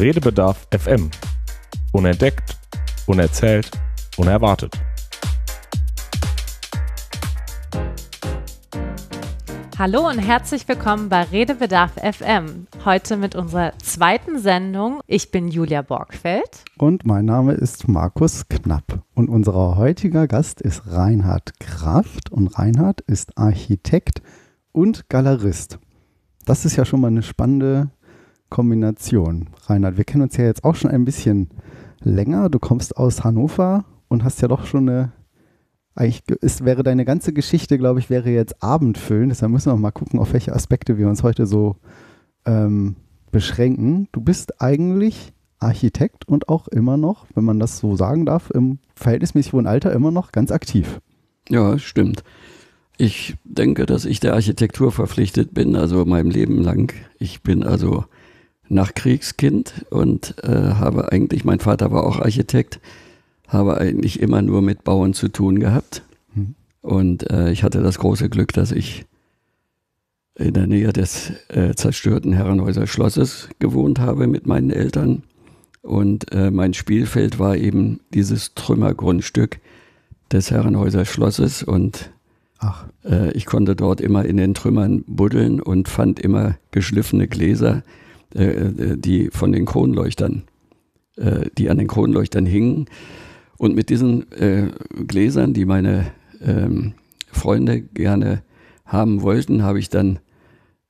Redebedarf FM. Unentdeckt, unerzählt, unerwartet. Hallo und herzlich willkommen bei Redebedarf FM. Heute mit unserer zweiten Sendung. Ich bin Julia Borgfeld. Und mein Name ist Markus Knapp. Und unser heutiger Gast ist Reinhard Kraft. Und Reinhard ist Architekt und Galerist. Das ist ja schon mal eine spannende Kombination. Reinhard, wir kennen uns ja jetzt auch schon ein bisschen länger. Du kommst aus Hannover und hast ja doch schon eine eigentlich ist, wäre deine ganze Geschichte, glaube ich, wäre jetzt abendfüllend. Deshalb müssen wir mal gucken, auf welche Aspekte wir uns heute so ähm, beschränken. Du bist eigentlich Architekt und auch immer noch, wenn man das so sagen darf, im verhältnismäßig hohen Alter immer noch ganz aktiv. Ja, stimmt. Ich denke, dass ich der Architektur verpflichtet bin, also meinem Leben lang. Ich bin also Nachkriegskind und äh, habe eigentlich, mein Vater war auch Architekt, habe eigentlich immer nur mit Bauen zu tun gehabt. Mhm. Und äh, ich hatte das große Glück, dass ich in der Nähe des äh, zerstörten Herrenhäuser Schlosses gewohnt habe mit meinen Eltern. Und äh, mein Spielfeld war eben dieses Trümmergrundstück des Herrenhäuser Schlosses. Und äh, ich konnte dort immer in den Trümmern buddeln und fand immer geschliffene Gläser, äh, äh, die von den Kronleuchtern, die an den Kronleuchtern hingen. Und mit diesen äh, Gläsern, die meine ähm, Freunde gerne haben wollten, habe ich dann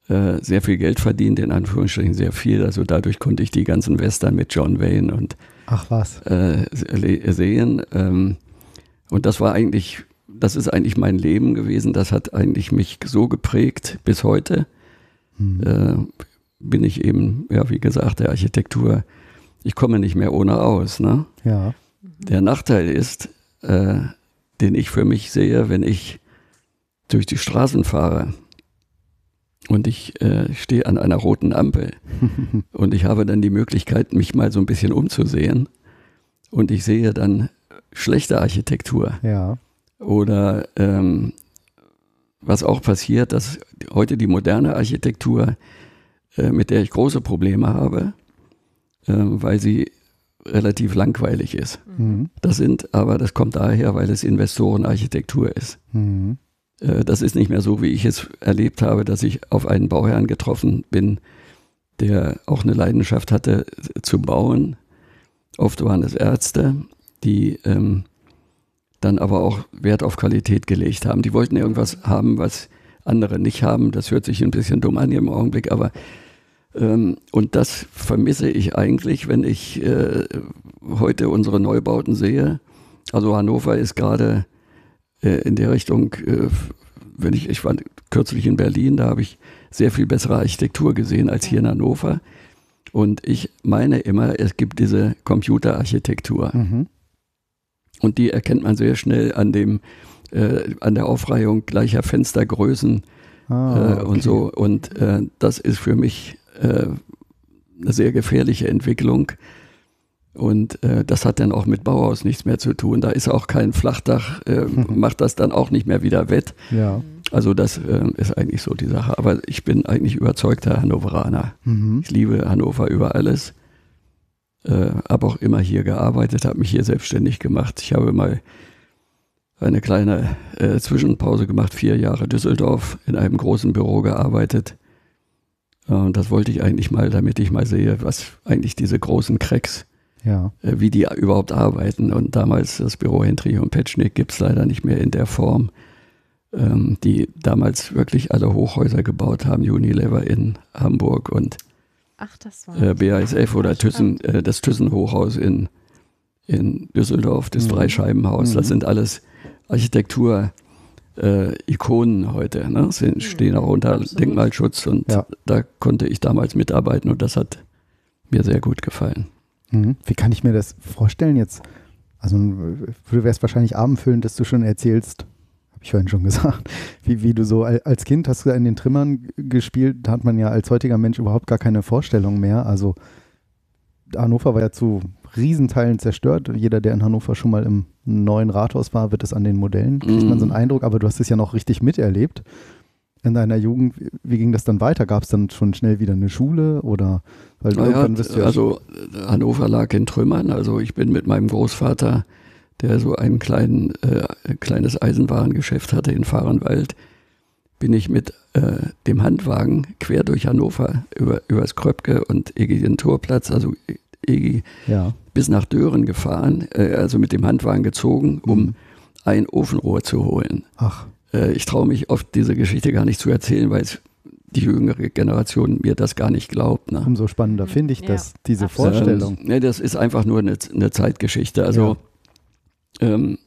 äh, sehr viel Geld verdient, in Anführungsstrichen sehr viel. Also dadurch konnte ich die ganzen Western mit John Wayne und Ach was. Äh, sehen. Ähm, und das war eigentlich, das ist eigentlich mein Leben gewesen. Das hat eigentlich mich so geprägt bis heute. Hm. Bin ich eben, ja, wie gesagt, der Architektur. Ich komme nicht mehr ohne aus. Ne? Ja. Der Nachteil ist, äh, den ich für mich sehe, wenn ich durch die Straßen fahre und ich äh, stehe an einer roten Ampel und ich habe dann die Möglichkeit, mich mal so ein bisschen umzusehen und ich sehe dann schlechte Architektur. Ja. Oder ähm, was auch passiert, dass heute die moderne Architektur, mit der ich große Probleme habe, äh, weil sie relativ langweilig ist. Mhm. Das sind, aber das kommt daher, weil es Investorenarchitektur ist. Mhm. Äh, das ist nicht mehr so, wie ich es erlebt habe, dass ich auf einen Bauherrn getroffen bin, der auch eine Leidenschaft hatte zu bauen. Oft waren es Ärzte, die ähm, dann aber auch Wert auf Qualität gelegt haben. Die wollten irgendwas haben, was andere nicht haben. Das hört sich ein bisschen dumm an im Augenblick, aber und das vermisse ich eigentlich, wenn ich äh, heute unsere Neubauten sehe. Also Hannover ist gerade äh, in der Richtung, äh, wenn ich, ich war kürzlich in Berlin, da habe ich sehr viel bessere Architektur gesehen als hier in Hannover. Und ich meine immer, es gibt diese Computerarchitektur. Mhm. Und die erkennt man sehr schnell an dem, an der Aufreihung gleicher Fenstergrößen ah, okay. und so. Und äh, das ist für mich äh, eine sehr gefährliche Entwicklung. Und äh, das hat dann auch mit Bauhaus nichts mehr zu tun. Da ist auch kein Flachdach, äh, macht das dann auch nicht mehr wieder wett. Ja. Also das äh, ist eigentlich so die Sache. Aber ich bin eigentlich überzeugter Hannoveraner. Mhm. Ich liebe Hannover über alles. Äh, habe auch immer hier gearbeitet, habe mich hier selbstständig gemacht. Ich habe mal eine kleine äh, Zwischenpause gemacht, vier Jahre Düsseldorf, in einem großen Büro gearbeitet. Und das wollte ich eigentlich mal, damit ich mal sehe, was eigentlich diese großen Cracks, ja. Äh, wie die überhaupt arbeiten. Und damals das Büro Hendrich und Petschnick gibt es leider nicht mehr in der Form, ähm, die damals wirklich alle Hochhäuser gebaut haben, Unilever in Hamburg und Ach, das war äh, BASF oder Thyssen, äh, das Thyssen-Hochhaus in, in Düsseldorf, das mhm. Dreischeibenhaus. Mhm. Das sind alles Architektur- äh, Ikonen heute, ne? Sind, mhm. stehen auch unter Absolut. Denkmalschutz und ja. da konnte ich damals mitarbeiten und das hat mir sehr gut gefallen. Mhm. Wie kann ich mir das vorstellen jetzt? Also du wärst wahrscheinlich abendfüllend, dass du schon erzählst, habe ich vorhin schon gesagt, wie, wie du so als Kind hast du in den Trimmern gespielt, da hat man ja als heutiger Mensch überhaupt gar keine Vorstellung mehr. Also Hannover war ja zu Riesenteilen zerstört. Jeder, der in Hannover schon mal im neuen Rathaus war, wird es an den Modellen, kriegt man so einen mhm. Eindruck, aber du hast es ja noch richtig miterlebt. in deiner Jugend, wie ging das dann weiter? Gab es dann schon schnell wieder eine Schule oder weil Naja, irgendwann bist du ja also äh, Hannover lag in Trümmern. Also ich bin mit meinem Großvater, der so ein kleinen, äh, ein kleines Eisenwarengeschäft hatte in Fahrenwald, bin ich mit äh, dem Handwagen quer durch Hannover über übers Kröpke und Egidien Torplatz, also Egi, ja. Bis nach Dören gefahren, äh, also mit dem Handwagen gezogen, um Mhm. ein Ofenrohr zu holen. Ach, Äh, ich traue mich oft, diese Geschichte gar nicht zu erzählen, weil es die jüngere Generation mir das gar nicht glaubt. Ne? umso spannender finde ich Ja, das, diese absolut. Vorstellung. Ähm, nee, das ist einfach nur eine, eine Zeitgeschichte. Also ähm,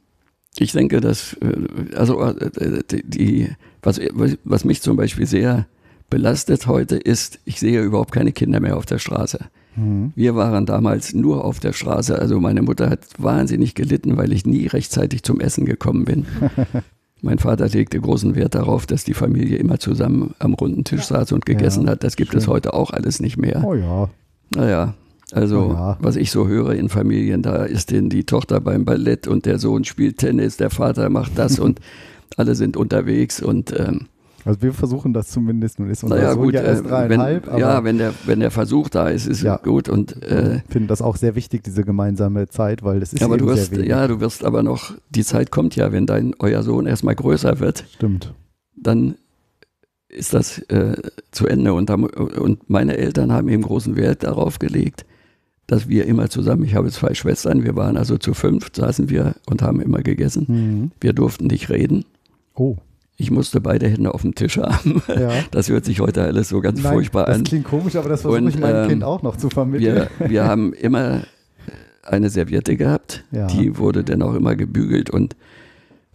ich denke, dass äh, also äh, die, die was, was mich zum Beispiel sehr belastet heute ist, ich sehe überhaupt keine Kinder mehr auf der Straße. Mhm. Wir waren damals nur auf der Straße. Also meine Mutter hat wahnsinnig gelitten, weil ich nie rechtzeitig zum Essen gekommen bin. mein Vater legte großen Wert darauf, dass die Familie immer zusammen am runden Tisch saß und gegessen Ja, hat. Das gibt es schön. heute auch alles nicht mehr. Oh ja, Naja, also Oh ja. was ich so höre in Familien, da ist denn die Tochter beim Ballett und der Sohn spielt Tennis, der Vater macht das und alle sind unterwegs und ähm, also wir versuchen das zumindest. Nun ist unser naja Sohn gut, ja erst äh, wenn, dreieinhalb, aber ja, wenn der, wenn der Versuch da ist, ist Ja. gut und äh, finde das auch sehr wichtig, diese gemeinsame Zeit, weil das ist aber du sehr wirst, wenig. ja, du wirst aber noch, die Zeit kommt ja, wenn dein euer Sohn erstmal größer wird, Stimmt. dann ist das äh, zu Ende. Und, da, und meine Eltern haben eben großen Wert darauf gelegt, dass wir immer zusammen, ich habe zwei Schwestern, wir waren also zu fünf, saßen wir und haben immer gegessen. Mhm. Wir durften nicht reden. Oh, Ich musste beide Hände auf dem Tisch haben. ja. Das hört sich heute alles so ganz Nein, furchtbar das an. klingt komisch, aber das versuche ich meinem ähm, Kind auch noch zu vermitteln. Wir, wir haben immer eine Serviette gehabt, Ja. die wurde dann auch immer gebügelt und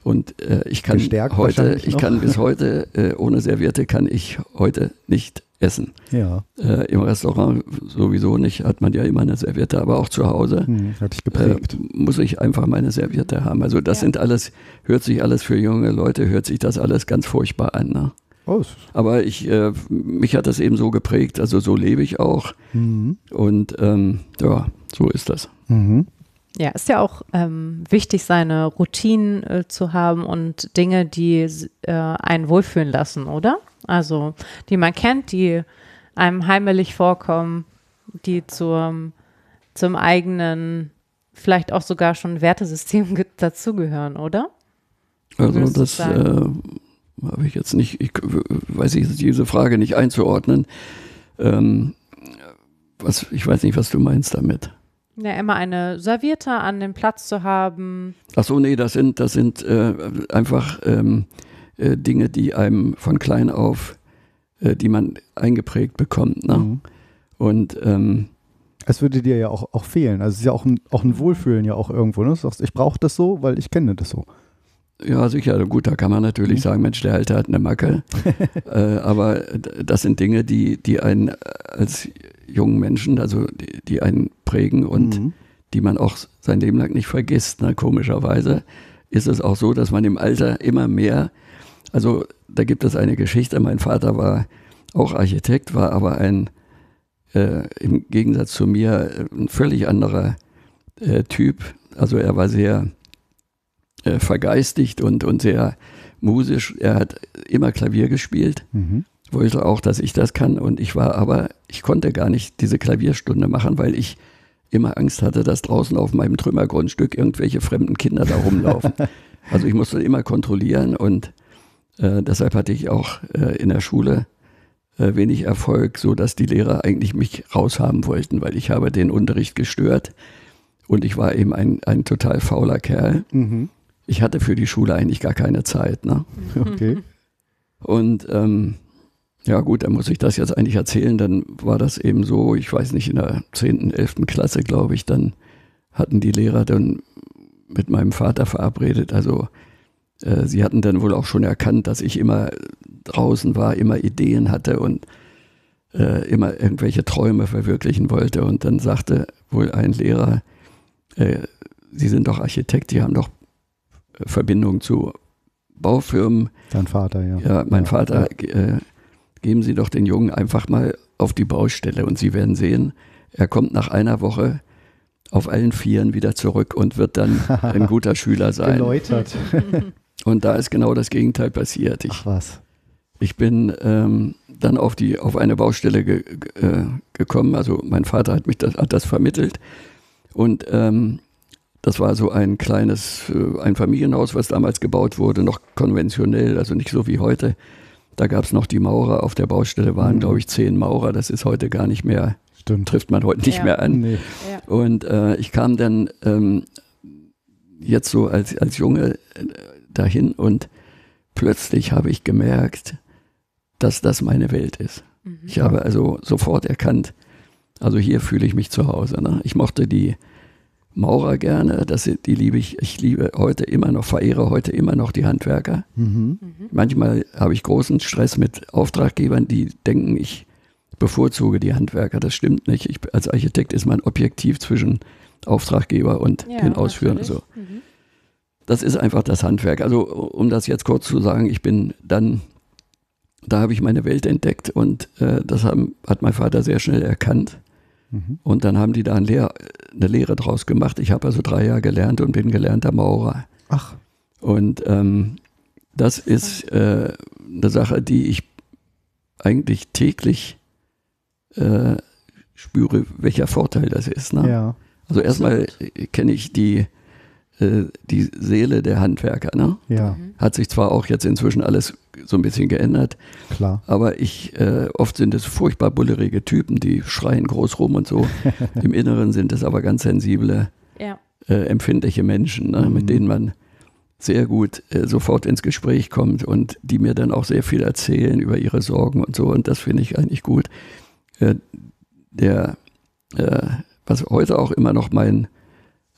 und äh, ich kann Gestärkt heute, ich kann bis heute äh, ohne Serviette kann ich heute nicht essen. ja, Äh, Im Restaurant sowieso nicht, hat man ja immer eine Serviette, aber auch zu Hause hm, hat dich äh, geprägt. muss ich einfach meine Serviette haben. Also das Ja. sind alles, hört sich alles für junge Leute, hört sich das alles ganz furchtbar an. Ne? oh, Aber ich, äh, mich hat das eben so geprägt, also so lebe ich auch. mhm. Und ähm, ja, so ist das. Mhm. Ja, ist ja auch ähm, wichtig, seine Routinen äh, zu haben und Dinge, die äh, einen wohlfühlen lassen, oder? Also, die man kennt, die einem heimelig vorkommen, die zum, zum eigenen, vielleicht auch sogar schon Wertesystem ge- dazugehören, oder? Also das äh, habe ich jetzt nicht, ich weiß ich diese Frage nicht einzuordnen. Ähm, was, ich weiß nicht, was du meinst damit. Ja, immer eine Serviette an dem Platz zu haben. Ach so, nee, das sind, das sind äh, einfach ähm, äh, Dinge, die einem von klein auf, äh, die man eingeprägt bekommt. Ne? Mhm. Und ähm, Es würde dir ja auch, auch fehlen. Also es ist ja auch ein, auch ein Wohlfühlen ja auch irgendwo. Ne? Du sagst, ich brauche das so, weil ich kenne das so. ja, sicher, gut, da kann man natürlich Mhm. sagen, Mensch, der Alte hat eine Macke. äh, aber das sind Dinge, die, die einen als jungen Menschen, also die, die einen prägen und Mhm. die man auch sein Leben lang nicht vergisst. Ne? Komischerweise ist es auch so, dass man im Alter immer mehr, also da gibt es eine Geschichte, mein Vater war auch Architekt, war aber ein, äh, im Gegensatz zu mir, ein völlig anderer äh, Typ. Also er war sehr äh, vergeistigt und, und sehr musisch. Er hat immer Klavier gespielt Mhm. wollte auch, dass ich das kann und ich war aber, ich konnte gar nicht diese Klavierstunde machen, weil ich immer Angst hatte, dass draußen auf meinem Trümmergrundstück irgendwelche fremden Kinder da rumlaufen. also ich musste immer kontrollieren und äh, deshalb hatte ich auch äh, in der Schule äh, wenig Erfolg, so dass die Lehrer eigentlich mich raushaben wollten, weil ich habe den Unterricht gestört und ich war eben ein, ein total fauler Kerl. Mhm. Ich hatte für die Schule eigentlich gar keine Zeit. Ne? Okay. Und ähm, ja gut, dann muss ich das jetzt eigentlich erzählen. Dann war das eben so, ich weiß nicht, in der 10., 11. Klasse, glaube ich, dann hatten die Lehrer dann mit meinem Vater verabredet. Also äh, sie hatten dann wohl auch schon erkannt, dass ich immer draußen war, immer Ideen hatte und äh, immer irgendwelche Träume verwirklichen wollte. Und dann sagte wohl ein Lehrer, äh, Sie sind doch Architekt, Sie haben doch äh, Verbindung zu Baufirmen. Dein Vater, ja. Ja, mein Ja, Vater, äh, geben Sie doch den Jungen einfach mal auf die Baustelle und Sie werden sehen, er kommt nach einer Woche auf allen Vieren wieder zurück und wird dann ein guter Schüler sein. Geläutert. Und da ist genau das Gegenteil passiert. Ich, Ach was. ich bin ähm, dann auf, die, auf eine Baustelle ge, äh, gekommen. Also mein Vater hat, mich das, hat das vermittelt. Und ähm, das war so ein kleines, äh, ein Familienhaus, was damals gebaut wurde, noch konventionell, also nicht so wie heute. Da gab es noch die Maurer. Auf der Baustelle waren, Mhm. glaube ich, zehn Maurer. Das ist heute gar nicht mehr, Stimmt. trifft man heute nicht Ja. mehr an. Nee. Und äh, ich kam dann ähm, jetzt so als, als Junge äh, dahin und plötzlich habe ich gemerkt, dass das meine Welt ist. Mhm. Ich habe also sofort erkannt, also hier fühle ich mich zu Hause. Ne? Ich mochte die Maurer gerne, das, sind- die liebe ich, ich liebe heute immer noch, verehre heute immer noch die Handwerker. Mhm. Manchmal habe ich großen Stress mit Auftraggebern, die denken, ich bevorzuge die Handwerker. Das stimmt nicht. Ich, als Architekt ist man objektiv zwischen Auftraggeber und Ja, den Ausführern. So. Mhm. Das ist einfach das Handwerk. Also um das jetzt kurz zu sagen, ich bin dann, da habe ich meine Welt entdeckt und äh, das haben, hat mein Vater sehr schnell erkannt. Mhm. Und dann haben die da ein Lehr, eine Lehre draus gemacht. Ich habe also drei Jahre gelernt und bin gelernter Maurer. Ach, Und ähm, das ist äh, eine Sache, die ich eigentlich täglich äh, spüre, welcher Vorteil das ist. Ne? ja. Also erstmal kenne ich die, äh, die Seele der Handwerker. Ne? Ja, Mhm. Hat sich zwar auch jetzt inzwischen alles so ein bisschen geändert, klar. aber ich, äh, oft sind es furchtbar bullerige Typen, die schreien groß rum und so. Im Inneren sind es aber ganz sensible Ja. äh, empfindliche Menschen, ne, Mhm. mit denen man sehr gut äh, sofort ins Gespräch kommt und die mir dann auch sehr viel erzählen über ihre Sorgen und so. Und das finde ich eigentlich gut. Äh, der, äh, was heute auch immer noch mein,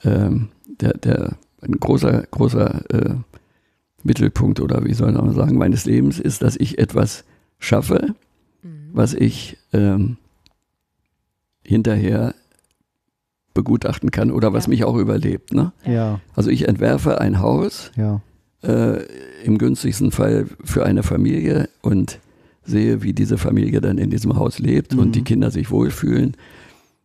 ähm, der, der, ein großer, großer äh, Mittelpunkt oder wie soll man sagen, meines Lebens ist, dass ich etwas schaffe, Mhm. was ich ähm, hinterher begutachten kann oder was Ja. mich auch überlebt. Ne? Ja, Also ich entwerfe ein Haus, ja. äh, im günstigsten Fall für eine Familie und sehe, wie diese Familie dann in diesem Haus lebt Mhm. und die Kinder sich wohlfühlen.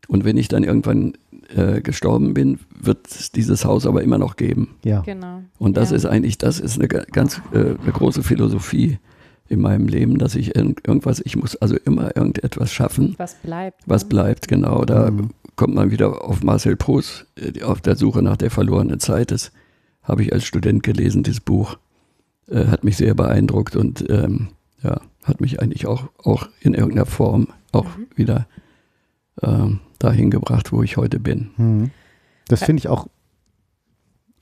Und wenn ich dann irgendwann äh, gestorben bin, wird es dieses Haus aber immer noch geben. Ja. Genau. Und das ja. ist eigentlich, das ist eine ga- ganz äh, eine große Philosophie in meinem Leben, dass ich irgend, irgendwas, ich muss also immer irgendetwas schaffen, was bleibt. was ne? bleibt, genau. Da Mhm. kommt man wieder auf Marcel Proust, äh, die- auf der Suche nach der verlorenen Zeit. Das habe ich als Student gelesen, dieses Buch. Äh, hat mich sehr beeindruckt und ähm, ja, hat mich eigentlich auch, auch in irgendeiner Form auch Mhm. wieder ähm, dahin gebracht, wo ich heute bin. Mhm. Das finde ich auch.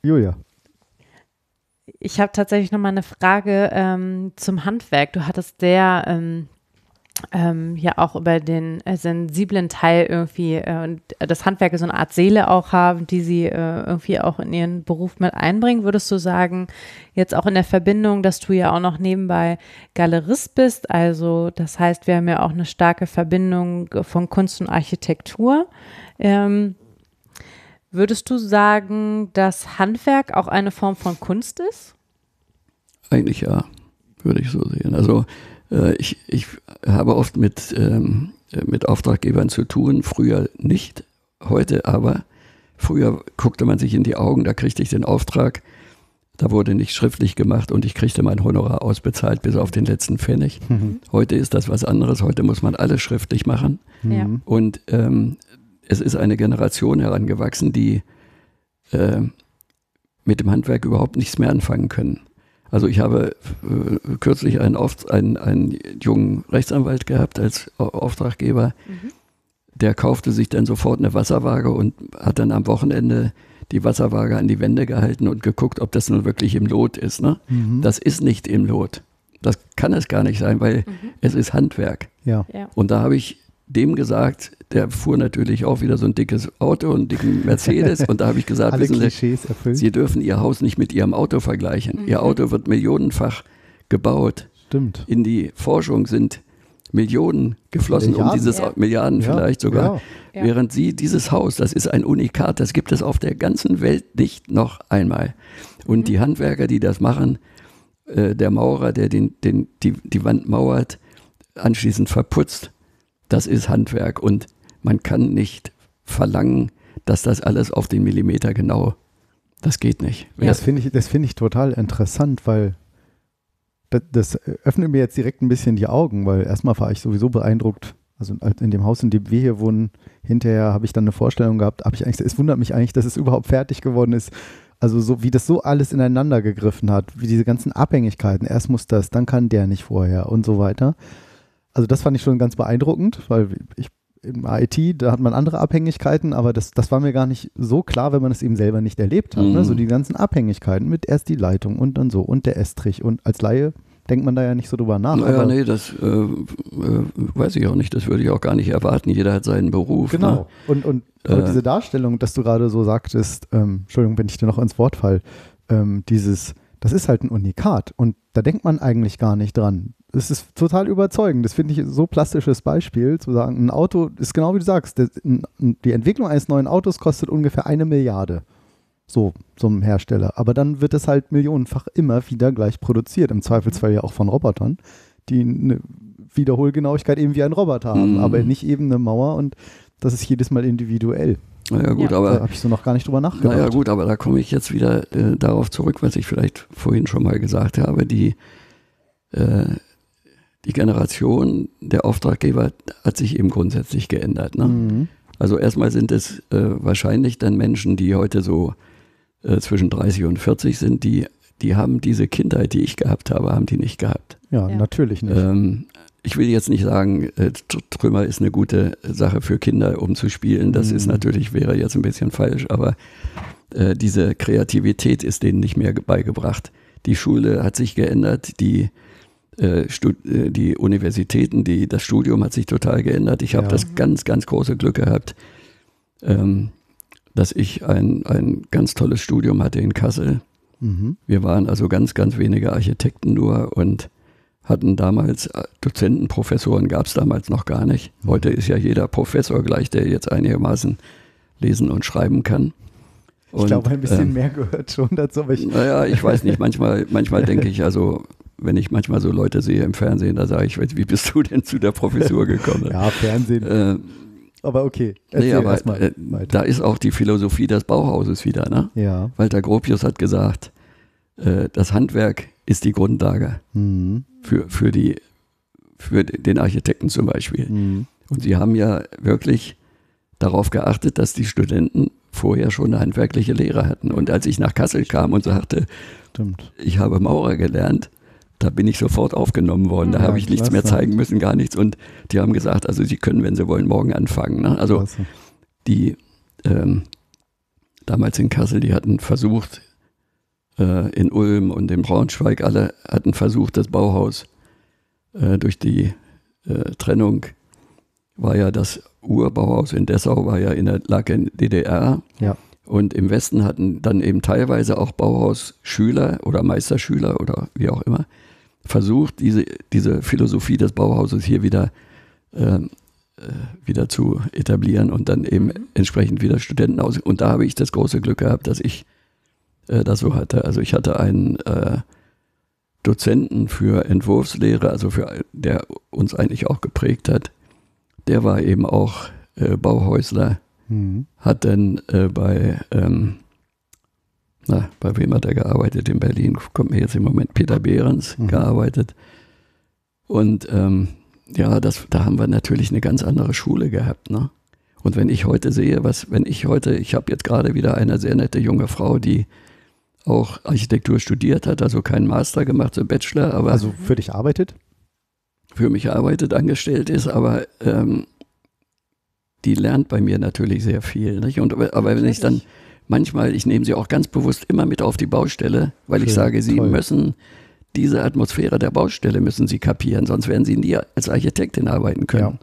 Julia. Ich habe tatsächlich noch mal eine Frage ähm, zum Handwerk. Du hattest sehr ähm, ähm, ja auch über den äh, sensiblen Teil irgendwie äh, und das Handwerker so eine Art Seele auch haben, die sie äh, irgendwie auch in ihren Beruf mit einbringen. Würdest du sagen, jetzt auch in der Verbindung, dass du ja auch noch nebenbei Galerist bist, also das heißt, wir haben ja auch eine starke Verbindung von Kunst und Architektur. Ähm, würdest du sagen, dass Handwerk auch eine Form von Kunst ist? Eigentlich ja, würde ich so sehen. Also ich, ich habe oft mit, ähm, äh, mit Auftraggebern zu tun, früher nicht, heute aber. Früher guckte man sich in die Augen, da kriegte ich den Auftrag, da wurde nicht schriftlich gemacht und ich kriegte mein Honorar ausbezahlt bis auf den letzten Pfennig. Mhm. Heute ist das was anderes, heute muss man alles schriftlich machen. Mhm. Und ähm, es ist eine Generation herangewachsen, die äh, mit dem Handwerk überhaupt nichts mehr anfangen können. Also ich habe äh, kürzlich einen, Auf einen, einen jungen Rechtsanwalt gehabt als Au- Auftraggeber, Mhm. der kaufte sich dann sofort eine Wasserwaage und hat dann am Wochenende die Wasserwaage an die Wände gehalten und geguckt, ob das nun wirklich im Lot ist. Ne? Mhm. Das ist nicht im Lot. Das kann es gar nicht sein, weil Mhm. es ist Handwerk. ja. Ja. Und da habe ich dem gesagt, der fuhr natürlich auch wieder so ein dickes Auto und einen dicken Mercedes. und da habe ich gesagt, Alle wissen Sie. Sie dürfen Ihr Haus nicht mit Ihrem Auto vergleichen. Mhm. Ihr Auto wird millionenfach gebaut. Stimmt. In die Forschung sind Millionen geflossen, um Milliarden. dieses Ja. Milliarden Ja, vielleicht sogar. Ja. Ja. Während Sie dieses Haus, das ist ein Unikat, das gibt es auf der ganzen Welt nicht noch einmal. Und Mhm. die Handwerker, die das machen, äh, der Maurer, der den, den, die, die Wand mauert, anschließend verputzt, das ist Handwerk. Und man kann nicht verlangen, dass das alles auf den Millimeter genau, das geht nicht. Wer- Das finde ich, das finde ich total interessant, weil das, das öffnet mir jetzt direkt ein bisschen die Augen, weil erstmal war ich sowieso beeindruckt. Also in dem Haus, in dem wir hier wohnen, hinterher habe ich dann eine Vorstellung gehabt, habe ich eigentlich, es wundert mich eigentlich, dass es überhaupt fertig geworden ist. Also so, wie das so alles ineinander gegriffen hat, wie diese ganzen Abhängigkeiten. Erst muss das, dann kann der nicht vorher und so weiter. Also das fand ich schon ganz beeindruckend, weil ich im IT, da hat man andere Abhängigkeiten, aber das, das war mir gar nicht so klar, wenn man es eben selber nicht erlebt hat. Ne? Mhm. So die ganzen Abhängigkeiten mit erst die Leitung und dann so und der Estrich und als Laie denkt man da ja nicht so drüber nach. Naja, aber nee, das äh, äh, weiß ich auch nicht. Das würde ich auch gar nicht erwarten. Jeder hat seinen Beruf. Genau. Ne? Und, und Äh. diese Darstellung, dass du gerade so sagtest, ähm, Entschuldigung, wenn ich dir noch ins Wort fall, ähm, dieses, das ist halt ein Unikat und da denkt man eigentlich gar nicht dran. Es ist total überzeugend. Das finde ich so plastisches Beispiel, zu sagen, ein Auto ist genau wie du sagst, das, die Entwicklung eines neuen Autos kostet ungefähr eine Milliarde. So, so einem Hersteller. Aber dann wird es halt millionenfach immer wieder gleich produziert, im Zweifelsfall ja auch von Robotern, die eine Wiederholgenauigkeit eben wie ein Roboter haben, Mhm. aber nicht eben eine Mauer und das ist jedes Mal individuell. Naja, gut, Ja. Da aber habe ich so noch gar nicht drüber nachgedacht. Naja gut, aber da komme ich jetzt wieder äh, darauf zurück, was ich vielleicht vorhin schon mal gesagt habe. Die, äh, die Generation der Auftraggeber hat sich eben grundsätzlich geändert. Ne? Mhm. Also erstmal sind es äh, wahrscheinlich dann Menschen, die heute so äh, zwischen 30 und 40 sind, die, die haben diese Kindheit, die ich gehabt habe, haben die nicht gehabt. Ja, Ja. natürlich nicht. Ähm, ich will jetzt nicht sagen, äh, Tr- Trümmer ist eine gute Sache für Kinder, um zu spielen. Das Mhm. ist natürlich, wäre jetzt ein bisschen falsch, aber äh, diese Kreativität ist denen nicht mehr ge- beigebracht. Die Schule hat sich geändert, die, äh, äh, die Universitäten, die, das Studium hat sich total geändert. Ich habe Ja. das ganz, ganz große Glück gehabt, ähm, dass ich ein, ein ganz tolles Studium hatte in Kassel. Mhm. Wir waren also ganz, ganz wenige Architekten nur und hatten damals äh, Dozenten, Professoren gab es damals noch gar nicht. Mhm. Heute ist ja jeder Professor gleich, der jetzt einigermaßen lesen und schreiben kann. Ich Und, glaube, ein bisschen ähm, mehr gehört schon dazu, aber ich, Naja, ich weiß nicht, manchmal, manchmal denke ich, also wenn ich manchmal so Leute sehe im Fernsehen, da sage ich, wie bist du denn zu der Professur gekommen? ja, Fernsehen, Äh, aber okay. nee, aber äh, da ist auch die Philosophie des Bauhauses wieder. Ne? Ja. Walter Gropius hat gesagt, äh, das Handwerk ist die Grundlage. Mhm. für, für, die, für den Architekten zum Beispiel. Mhm. Und sie haben ja wirklich darauf geachtet, dass die Studenten vorher schon eine handwerkliche Lehre hatten. Und als ich nach Kassel kam und sagte, Stimmt. ich habe Maurer gelernt, da bin ich sofort aufgenommen worden. Da Ja, habe ich nichts mehr zeigen müssen, gar nichts. Und die haben gesagt, also sie können, wenn sie wollen, morgen anfangen. Ne? Also Klasse. die ähm, damals in Kassel, die hatten versucht, äh, in Ulm und in Braunschweig, alle hatten versucht, das Bauhaus äh, durch die äh, Trennung war ja das Urbauhaus in Dessau, war ja in der, lag in DDR. Ja. Und im Westen hatten dann eben teilweise auch Bauhausschüler oder Meisterschüler oder wie auch immer versucht, diese, diese Philosophie des Bauhauses hier wieder ähm, äh, wieder zu etablieren und dann eben entsprechend wieder Studenten aus. Und da habe ich das große Glück gehabt, dass ich äh, das so hatte. Also ich hatte einen äh, Dozenten für Entwurfslehre, also für der uns eigentlich auch geprägt hat. Der war eben auch äh, Bauhäusler, Mhm. hat dann äh, bei ähm, na, bei wem hat er gearbeitet in Berlin? Kommt mir jetzt im Moment Peter Behrens Mhm. gearbeitet. Und ähm, ja, das, da haben wir natürlich eine ganz andere Schule gehabt. Ne? Und wenn ich heute sehe, was, wenn ich heute, ich habe jetzt gerade wieder eine sehr nette junge Frau, die auch Architektur studiert hat, also keinen Master gemacht, so Bachelor, aber Also für dich arbeitet? für mich arbeitet, angestellt ist, aber ähm, die lernt bei mir natürlich sehr viel. Nicht? Und, aber aber wenn ich dann manchmal, ich nehme sie auch ganz bewusst immer mit auf die Baustelle, weil ich Schön, sage, sie toll. müssen diese Atmosphäre der Baustelle müssen sie kapieren, sonst werden sie nie als Architektin arbeiten können.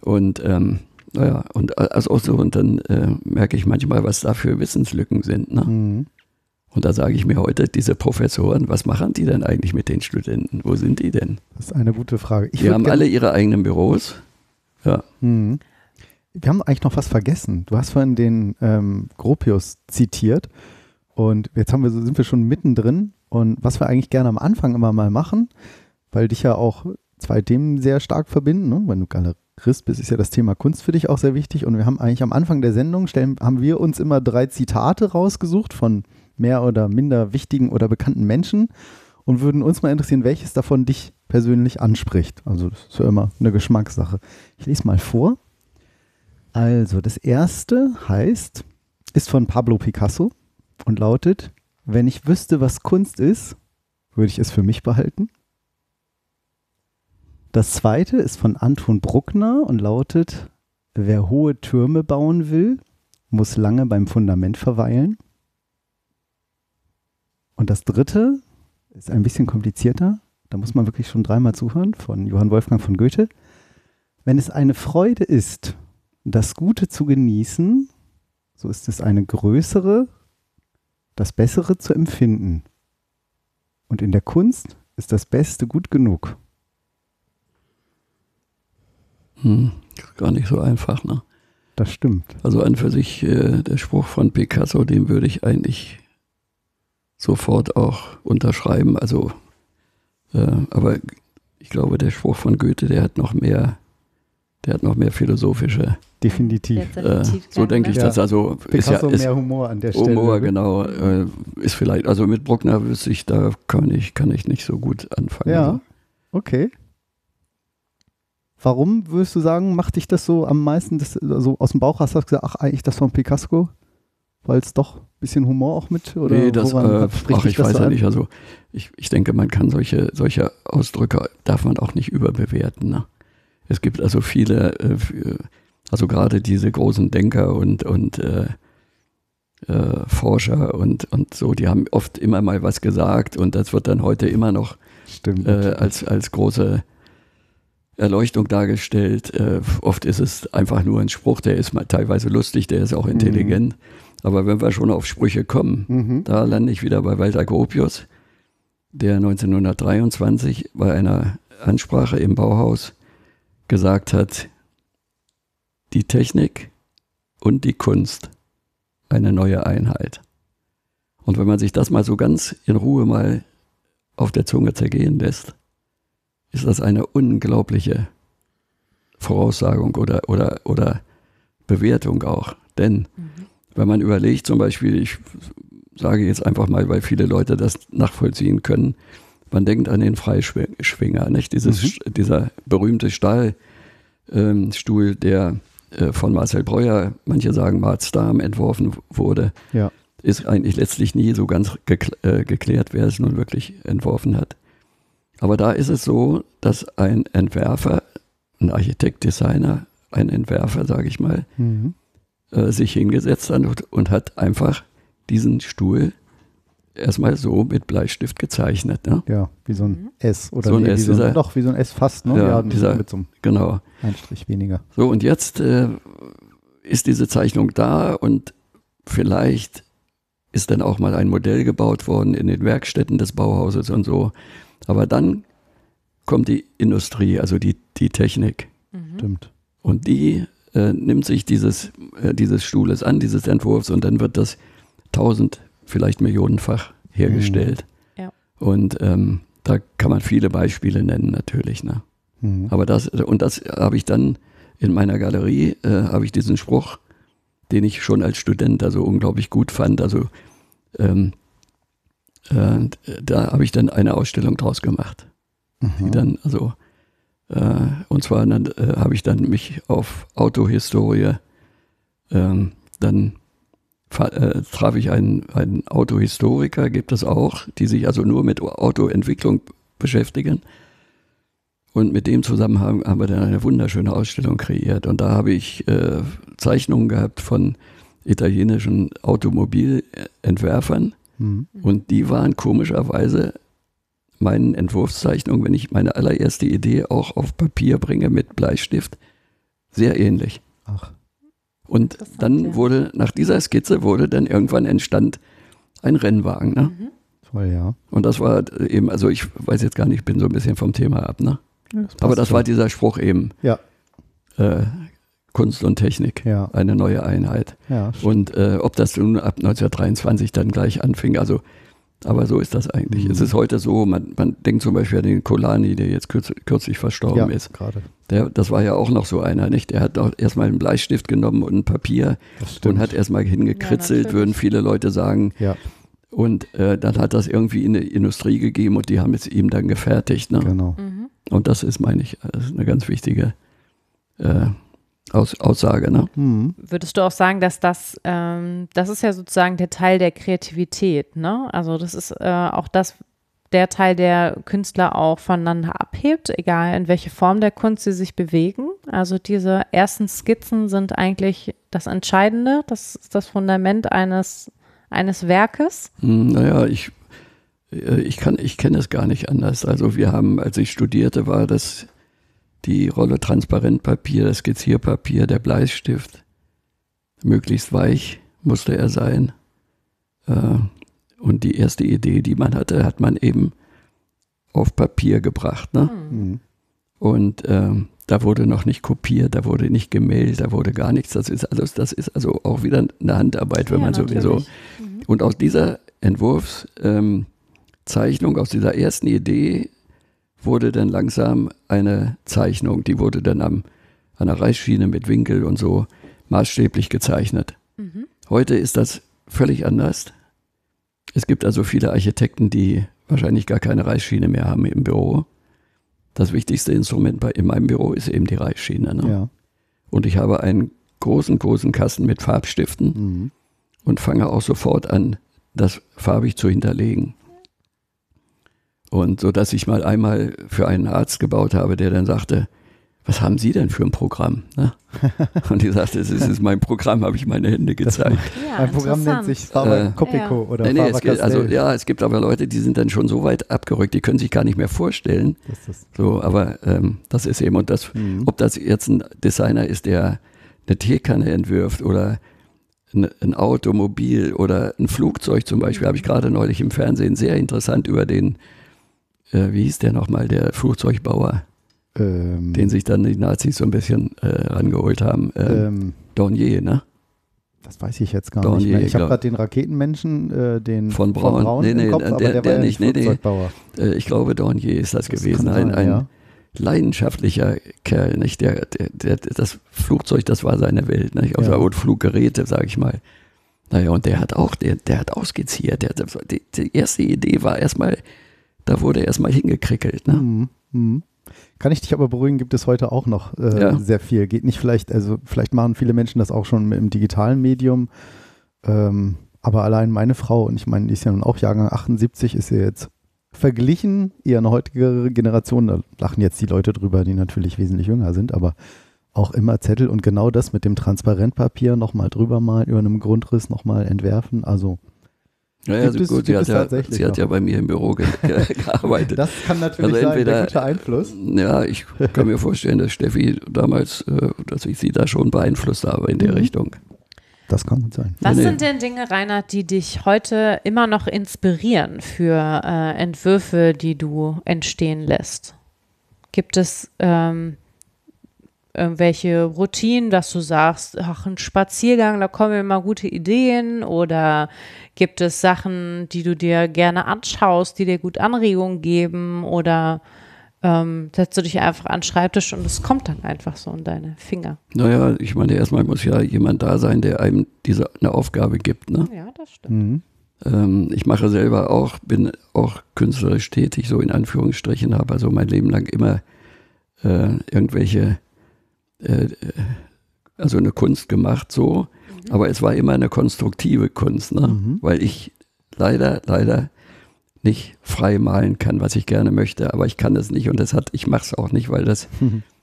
Und ähm, naja, und also auch so, und dann äh, merke ich manchmal, was da für Wissenslücken sind. Ne? Mhm. Und da sage ich mir heute, diese Professoren, was machen die denn eigentlich mit den Studenten? Wo sind die denn? Das ist eine gute Frage. Ich Die haben alle ihre eigenen Büros. Ja. Mhm. Wir haben eigentlich noch was vergessen. Du hast vorhin den ähm, Gropius zitiert und jetzt haben wir, sind wir schon mittendrin. Und was wir eigentlich gerne am Anfang immer mal machen, weil dich ja auch zwei Themen sehr stark verbinden. Ne? Wenn du Galerist bist, ist ja das Thema Kunst für dich auch sehr wichtig. Und wir haben eigentlich am Anfang der Sendung, stellen, haben wir uns immer drei Zitate rausgesucht von mehr oder minder wichtigen oder bekannten Menschen. und würden uns mal interessieren, welches davon dich persönlich anspricht. Also das ist ja immer eine Geschmackssache. Ich lese mal vor. Also das erste heißt, ist von Pablo Picasso und lautet, wenn ich wüsste, was Kunst ist, würde ich es für mich behalten. Das zweite ist von Anton Bruckner und lautet, wer hohe Türme bauen will, muss lange beim Fundament verweilen. Und das dritte ist ein bisschen komplizierter. Da muss man wirklich schon dreimal zuhören, von Johann Wolfgang von Goethe. Wenn es eine Freude ist, das Gute zu genießen, so ist es eine größere, das Bessere zu empfinden. Und in der Kunst ist das Beste gut genug. Hm, gar nicht so einfach, ne? Das stimmt. Also an für sich äh, der Spruch von Picasso, den würde ich eigentlich sofort auch unterschreiben. Also, äh, aber ich glaube, der Spruch von Goethe, der hat noch mehr, der hat noch mehr philosophische. Definitiv. Äh, definitiv so denke ich ne? Ja. das. Also ist ja Picasso ist mehr Humor an der Stelle. Humor, ne? genau. Äh, ist vielleicht, also mit Bruckner wüsste ich, da kann ich, kann ich nicht so gut anfangen. Ja, Also, okay. Warum würdest du sagen, macht dich das so am meisten, das, also aus dem Bauch hast du gesagt, ach, eigentlich das von Picasso? Weil es doch ein bisschen Humor auch mit? Oder nee, das, äh, ach, ich das weiß ja an? nicht. Also ich, ich denke, man kann solche, solche Ausdrücke, darf man auch nicht überbewerten. Ne? Es gibt also viele, äh, für- also gerade diese großen Denker und, und äh, äh, Forscher und, und so, die haben oft immer mal was gesagt und das wird dann heute immer noch äh, als, als große Erleuchtung dargestellt. Äh, oft ist es einfach nur ein Spruch, der ist mal teilweise lustig, der ist auch intelligent. Aber wenn wir schon auf Sprüche kommen, mhm. da lande ich wieder bei Walter Gropius, der 1923 bei einer Ansprache im Bauhaus gesagt hat, die Technik und die Kunst eine neue Einheit. Und wenn man sich das mal so ganz in Ruhe mal auf der Zunge zergehen lässt, ist das eine unglaubliche Voraussagung oder, oder, oder Bewertung auch. Denn wenn man überlegt, zum Beispiel, ich sage jetzt einfach mal, weil viele Leute das nachvollziehen können, man denkt an den Freischwinger, nicht? Dieses, Mhm. dieser berühmte Stahlstuhl, ähm, der äh, von Marcel Breuer, manche sagen Mats Darm, entworfen wurde, Ja. ist eigentlich letztlich nie so ganz gekl äh, geklärt, wer es nun wirklich entworfen hat. Aber da ist es so, dass ein Entwerfer, ein Architekt, Designer, ein Entwerfer, sage ich mal, Mhm. Äh, sich hingesetzt hat und, und hat einfach diesen Stuhl erstmal so mit Bleistift gezeichnet. Ne? Ja, wie so ein Mhm. S oder So ein nee, S, wie so ein, dieser- doch, wie so ein S fast, ne? Ja, nur dieser- mit so einem Genau. Einstrich weniger. So, und jetzt äh, ist diese Zeichnung da und vielleicht ist dann auch mal ein Modell gebaut worden in den Werkstätten des Bauhauses und so. Aber dann kommt die Industrie, also die, die Technik. Mhm. Stimmt. Und die äh, nimmt sich dieses, äh, dieses Stuhles an, dieses Entwurfs, und dann wird das tausend, vielleicht millionenfach hergestellt. Mhm. Ja. Und ähm, da kann man viele Beispiele nennen, natürlich. Ne? Mhm. Aber das, und das habe ich dann in meiner Galerie, äh, habe ich diesen Spruch, den ich schon als Student also unglaublich gut fand. Also ähm, äh, da habe ich dann eine Ausstellung draus gemacht die Mhm. dann, also, und zwar äh, habe ich dann mich auf Autohistorie, ähm, dann äh, traf ich einen, einen Autohistoriker, gibt es auch, die sich also nur mit Autoentwicklung beschäftigen. Und mit dem zusammen haben, haben wir dann eine wunderschöne Ausstellung kreiert. Und da habe ich äh, Zeichnungen gehabt von italienischen Automobilentwerfern. Mhm. Und die waren komischerweise meinen Entwurfszeichnungen, wenn ich meine allererste Idee auch auf Papier bringe mit Bleistift, sehr ähnlich. Ach, Und dann ja. wurde, nach dieser Skizze wurde dann irgendwann entstand ein Rennwagen. Ne? Mhm. toll, ja. Und das war eben, also ich weiß jetzt gar nicht, ich bin so ein bisschen vom Thema ab, ne? Aber passt das schon. war dieser Spruch eben. Ja. Äh, Kunst und Technik, Ja, eine neue Einheit. ja. Und äh, ob das nun ab 1923 dann gleich anfing, also, aber so ist das eigentlich. Mhm. Es ist heute so, man, man denkt zum Beispiel an den Kolani, der jetzt kürz, kürzlich verstorben ja, ist. gerade. Der, das war ja auch noch so einer, nicht? Der hat auch erstmal einen Bleistift genommen und ein Papier und hat erstmal hingekritzelt, natürlich. würden viele Leute sagen. Ja. Und äh, dann hat das irgendwie in eine Industrie gegeben und die haben es ihm dann gefertigt. Ne? Genau. Mhm. Und das ist, meine ich, das ist eine ganz wichtige äh, Aus Aussage. Ne? Mhm. Würdest du auch sagen, dass das, ähm, das ist ja sozusagen der Teil der Kreativität, ne? Also das ist äh, auch das, der Teil, der Künstler auch voneinander abhebt, egal in welche Form der Kunst sie sich bewegen. Also diese ersten Skizzen sind eigentlich das Entscheidende, das ist das Fundament eines, eines Werkes. Hm, Naja, ich, äh, ich, kann, ich kenne es gar nicht anders. Also wir haben, als ich studierte, war das die Rolle Transparentpapier, das Skizzierpapier, der Bleistift. Möglichst weich musste er sein. Äh, Und die erste Idee, die man hatte, hat man eben auf Papier gebracht. Ne? Mhm. Und ähm, da wurde noch nicht kopiert, da wurde nicht gemeldet, da wurde gar nichts. Das ist alles, das ist also auch wieder eine Handarbeit, wenn Ja, man sowieso. natürlich. Und aus dieser Entwurfszeichnung, ähm, aus dieser ersten Idee, wurde dann langsam eine Zeichnung, die wurde dann am, an der Reißschiene mit Winkel und so maßstäblich gezeichnet. Mhm. Heute ist das völlig anders. Es gibt also viele Architekten, die wahrscheinlich gar keine Reißschiene mehr haben im Büro. Das wichtigste Instrument bei, in meinem Büro ist eben die Reißschiene. Ne? Ja. Und ich habe einen großen, großen Kasten mit Farbstiften Mhm. und fange auch sofort an, das farbig zu hinterlegen. Und so dass ich mal einmal für einen Arzt gebaut habe, der dann sagte, was haben Sie denn für ein Programm? Ne? Und ich sagte, das ist mein Programm, habe ich meine Hände gezeigt. Ja, Mein Programm nennt sich Faber Äh, Copico oder Nee, nee, es gibt, also ja, es gibt aber Leute, die sind dann schon so weit abgerückt, die können sich gar nicht mehr vorstellen. Das ist das. So, aber ähm, das ist eben, und das, Mhm. ob das jetzt ein Designer ist, der eine Teekanne entwirft oder ein, ein Automobil oder ein Flugzeug zum Beispiel, habe ich gerade neulich im Fernsehen sehr interessant über den, äh, wie hieß der nochmal, der Flugzeugbauer, Ähm, den sich dann die Nazis so ein bisschen äh, rangeholt haben. Äh, ähm, Dornier, ne? das weiß ich jetzt gar Dornier, nicht mehr. Ich habe gerade den Raketenmenschen, äh, den Von Braun. Nee, im nee, Kopf, der- aber der, der war ja nicht, nee, nee. Flugzeugbauer. Äh, ich glaube, Dornier ist das, Das gewesen. kann Ein, sein, ein ja. leidenschaftlicher Kerl, nicht? Der, der, der, das Flugzeug, das war seine Welt, nicht? Also, Ja. Und Fluggeräte, sag ich mal. Naja, und der hat auch, der, der hat ausgeziert. Der, der, die, die erste Idee war erstmal, da wurde erstmal hingekrickelt, ne? Mhm. Mhm. Kann ich dich aber beruhigen, gibt es heute auch noch äh, Ja. sehr viel. Geht nicht vielleicht, also vielleicht machen viele Menschen das auch schon im digitalen Medium. Ähm, aber allein meine Frau, und ich meine, die ist ja nun auch Jahrgang 78, ist ja jetzt verglichen, eher eine heutige Generation, da lachen jetzt die Leute drüber, die natürlich wesentlich jünger sind, aber auch immer Zettel und genau das mit dem Transparentpapier nochmal drüber malen, über einem Grundriss nochmal entwerfen. Also Ja, ja, Gibt also gut, sie, hat ja, sie hat ja bei mir im Büro ge ge gearbeitet. das kann natürlich Also sein, der entweder- gute Einfluss. Ja, ich kann mir vorstellen, dass Steffi damals, äh, dass ich sie da schon beeinflusst habe in der Mhm. Richtung. Das kann gut sein. Was Nee, nee. sind denn Dinge, Reinhard, die dich heute immer noch inspirieren für äh, Entwürfe, die du entstehen lässt? Gibt es ähm, irgendwelche Routinen, dass du sagst, ach, ein Spaziergang, da kommen mir immer gute Ideen? Oder gibt es Sachen, die du dir gerne anschaust, die dir gut Anregungen geben? Oder ähm, setzt du dich einfach an den Schreibtisch und es kommt dann einfach so in deine Finger? Naja, ich meine, erstmal muss ja jemand da sein, der einem diese eine Aufgabe gibt. Ne? Ja, das stimmt. Mhm. Ähm, ich mache selber auch, bin auch künstlerisch tätig, so in Anführungsstrichen, habe also mein Leben lang immer äh, irgendwelche, äh, also eine Kunst gemacht, so. Aber es war immer eine konstruktive Kunst, ne? Mhm. weil ich leider, leider nicht frei malen kann, was ich gerne möchte, aber ich kann es nicht und das hat, ich mache es auch nicht, weil das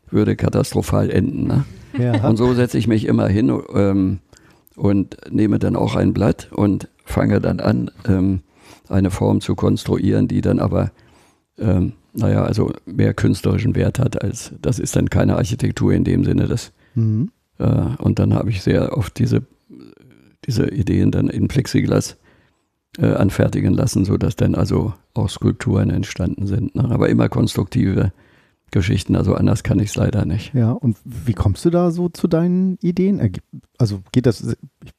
würde katastrophal enden. Ne? Ja. Und so setze ich mich immer hin ähm, und nehme dann auch ein Blatt und fange dann an, ähm, eine Form zu konstruieren, die dann aber, ähm, naja, also mehr künstlerischen Wert hat als, das ist dann keine Architektur in dem Sinne, das, Mhm. äh, und dann habe ich sehr oft diese, diese Ideen dann in Plexiglas äh, anfertigen lassen, sodass dann also auch Skulpturen entstanden sind. Ne? Aber immer konstruktive Geschichten, also anders kann ich es leider nicht. Ja, und wie kommst du da so zu deinen Ideen? Also geht das,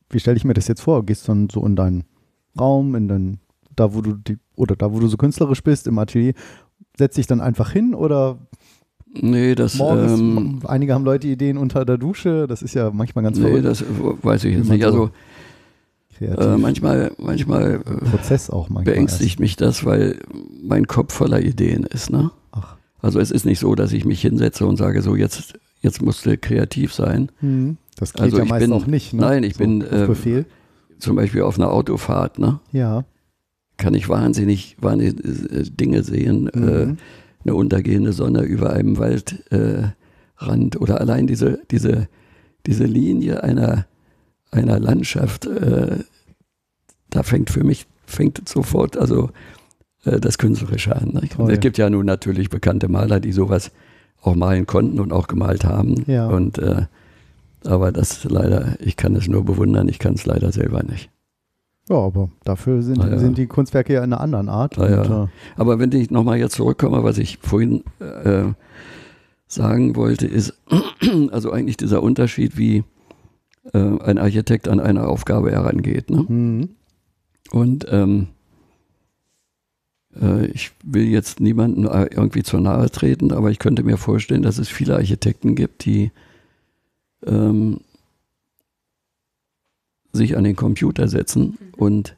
wie stelle ich mir das jetzt vor? Gehst du dann so in deinen Raum, in dein, da wo du die, oder da wo du so künstlerisch bist, im Atelier, setzt dich dann einfach hin oder Nee, das, morgens, ähm, einige haben Leute Ideen unter der Dusche, das ist ja manchmal ganz nee, verrückt. das weiß ich jetzt nicht. so- Also. Äh, manchmal, manchmal äh, Prozess auch manchmal. beängstigt mich das, weil mein Kopf voller Ideen ist. Ne? Ach. Also es ist nicht so, dass ich mich hinsetze und sage, so jetzt, jetzt musst du kreativ sein. Hm. Das geht Also ja ich meist bin- auch nicht. Ne? nein, ich so, bin, äh, Befehl. Zum Beispiel auf einer Autofahrt, ne? Ja. Kann ich wahnsinnig, wahnsinnig äh, Dinge sehen. Äh, Mhm. eine untergehende Sonne über einem Waldrand Rand oder allein diese, diese, diese Linie einer, einer Landschaft, äh, da fängt für mich, fängt sofort also das Künstlerische an. Ne? Es gibt ja nun natürlich bekannte Maler, die sowas auch malen konnten und auch gemalt haben. Ja. Und aber das leider, ich kann es nur bewundern, ich kann es leider selber nicht. Ja, aber dafür sind, Ah, ja. sind die Kunstwerke ja in einer anderen Art. Ah, ja. und, äh, Aber wenn ich nochmal jetzt zurückkomme, was ich vorhin äh, sagen wollte, ist also eigentlich dieser Unterschied, wie äh, ein Architekt an eine Aufgabe herangeht. Ne? hm. Und ähm, äh, ich will jetzt niemandem äh, irgendwie zu nahe treten, aber ich könnte mir vorstellen, dass es viele Architekten gibt, die ähm, sich an den Computer setzen und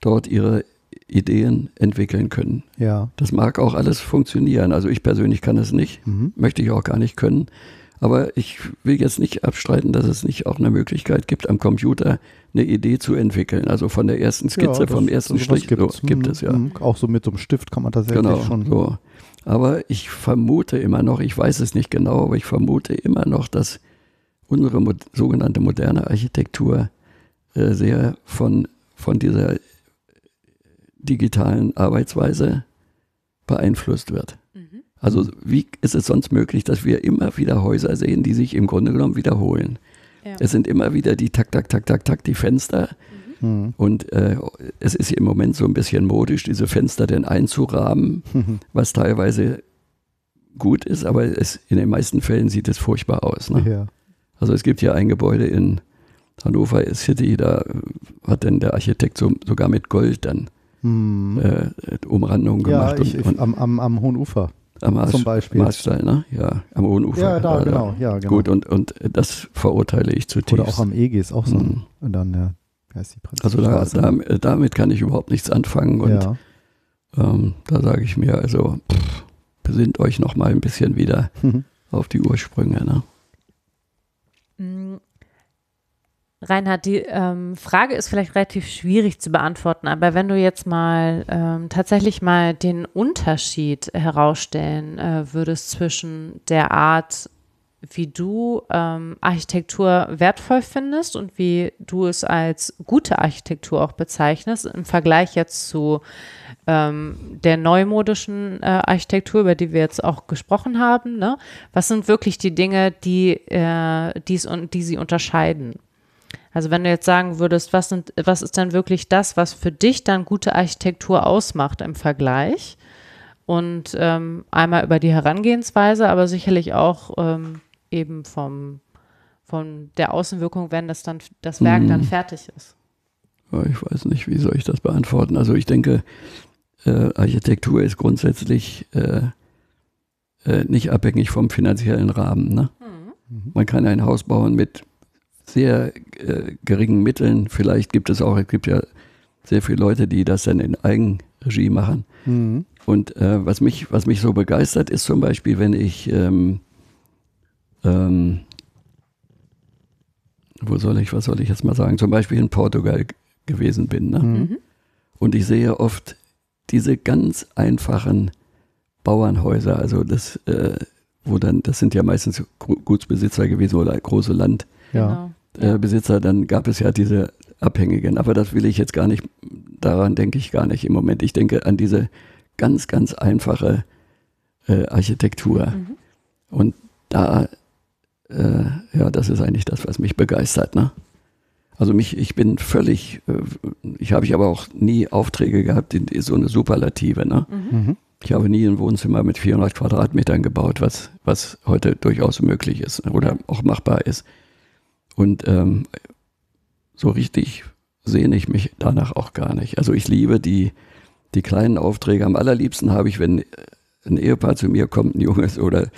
dort ihre Ideen entwickeln können. Ja. Das mag auch alles funktionieren. Also ich persönlich kann es nicht, Mhm. möchte ich auch gar nicht können. Aber ich will jetzt nicht abstreiten, dass es nicht auch eine Möglichkeit gibt, am Computer eine Idee zu entwickeln. Also von der ersten Skizze, Ja, vom ersten sowas Strich, so, gibt Mhm. es ja. Mhm. Auch so mit so einem Stift kann man tatsächlich Genau. schon. So. Aber ich vermute immer noch, ich weiß es nicht genau, aber ich vermute immer noch, dass unsere mo sogenannte moderne Architektur äh, sehr von, von dieser digitalen Arbeitsweise beeinflusst wird. Mhm. Also wie ist es sonst möglich, dass wir immer wieder Häuser sehen, die sich im Grunde genommen wiederholen? Ja. Es sind immer wieder die Tak, Tak, Tak, Tak, Tak, die Fenster. Mhm. Und äh, es ist im Moment so ein bisschen modisch, diese Fenster denn einzurahmen, was teilweise gut ist, aber es, in den meisten Fällen sieht es furchtbar aus. Ne? ja. Also es gibt ja ein Gebäude in Hannover City, da hat dann der Architekt so, sogar mit Gold dann Mhm. äh, Umrandungen ja, gemacht. ich, und, ich, und am, am, am Hohen Ufer am Marsch, zum Beispiel. Marstall, ne? Ja, am Hohen Ufer. Ja, da, Ja, genau. Ja, genau. Gut, und, und das verurteile ich zutiefst. Oder auch am EG ist auch so. Mhm. Und dann, ja, wie heißt die Also da, da, damit kann ich überhaupt nichts anfangen und ja. ähm, da sage ich mir, also pff, besinnt euch noch mal ein bisschen wieder auf die Ursprünge. Ne? Reinhard, die ähm, Frage ist vielleicht relativ schwierig zu beantworten, aber wenn du jetzt mal ähm, tatsächlich mal den Unterschied herausstellen äh, würdest zwischen der Art, wie du ähm, Architektur wertvoll findest und wie du es als gute Architektur auch bezeichnest, im Vergleich jetzt zu ähm, der neumodischen äh, Architektur, über die wir jetzt auch gesprochen haben. Ne? Was sind wirklich die Dinge, die, äh, die's die sie unterscheiden? Also wenn du jetzt sagen würdest, was, sind, was ist denn wirklich das, was für dich dann gute Architektur ausmacht im Vergleich? Und ähm, einmal über die Herangehensweise, aber sicherlich auch ähm, eben vom, von der Außenwirkung, wenn das dann das Werk Mhm. dann fertig ist. Ich weiß nicht, wie soll ich das beantworten. Also ich denke, äh, Architektur ist grundsätzlich äh, äh, nicht abhängig vom finanziellen Rahmen. Ne? Mhm. Man kann ein Haus bauen mit sehr äh, geringen Mitteln. Vielleicht gibt es auch, es gibt ja sehr viele Leute, die das dann in Eigenregie machen. Mhm. Und äh, was, mich, was mich so begeistert, ist zum Beispiel, wenn ich, ähm, ähm, wo soll ich, was soll ich jetzt mal sagen, zum Beispiel in Portugal gewesen bin. Ne? Mhm. Und ich sehe oft diese ganz einfachen Bauernhäuser, also das, äh, wo dann, das sind ja meistens Gu- Gutsbesitzer gewesen oder große Landbesitzer, Ja. Äh, Besitzer, dann gab es ja diese Abhängigen. Aber das will ich jetzt gar nicht, daran denke ich gar nicht im Moment. Ich denke an diese ganz, ganz einfache äh, Architektur. Mhm. Und da, äh, ja, das ist eigentlich das, was mich begeistert. Ne? Also mich, ich bin völlig, äh, ich habe ich aber auch nie Aufträge gehabt in so eine Superlative. Ne? Mhm. Mhm. Ich habe nie ein Wohnzimmer mit 400 Quadratmetern gebaut, was, was heute durchaus möglich ist oder auch machbar ist. Und ähm, so richtig sehne ich mich danach auch gar nicht. Also ich liebe die, die kleinen Aufträge. Am allerliebsten habe ich, wenn ein Ehepaar zu mir kommt, ein junges oder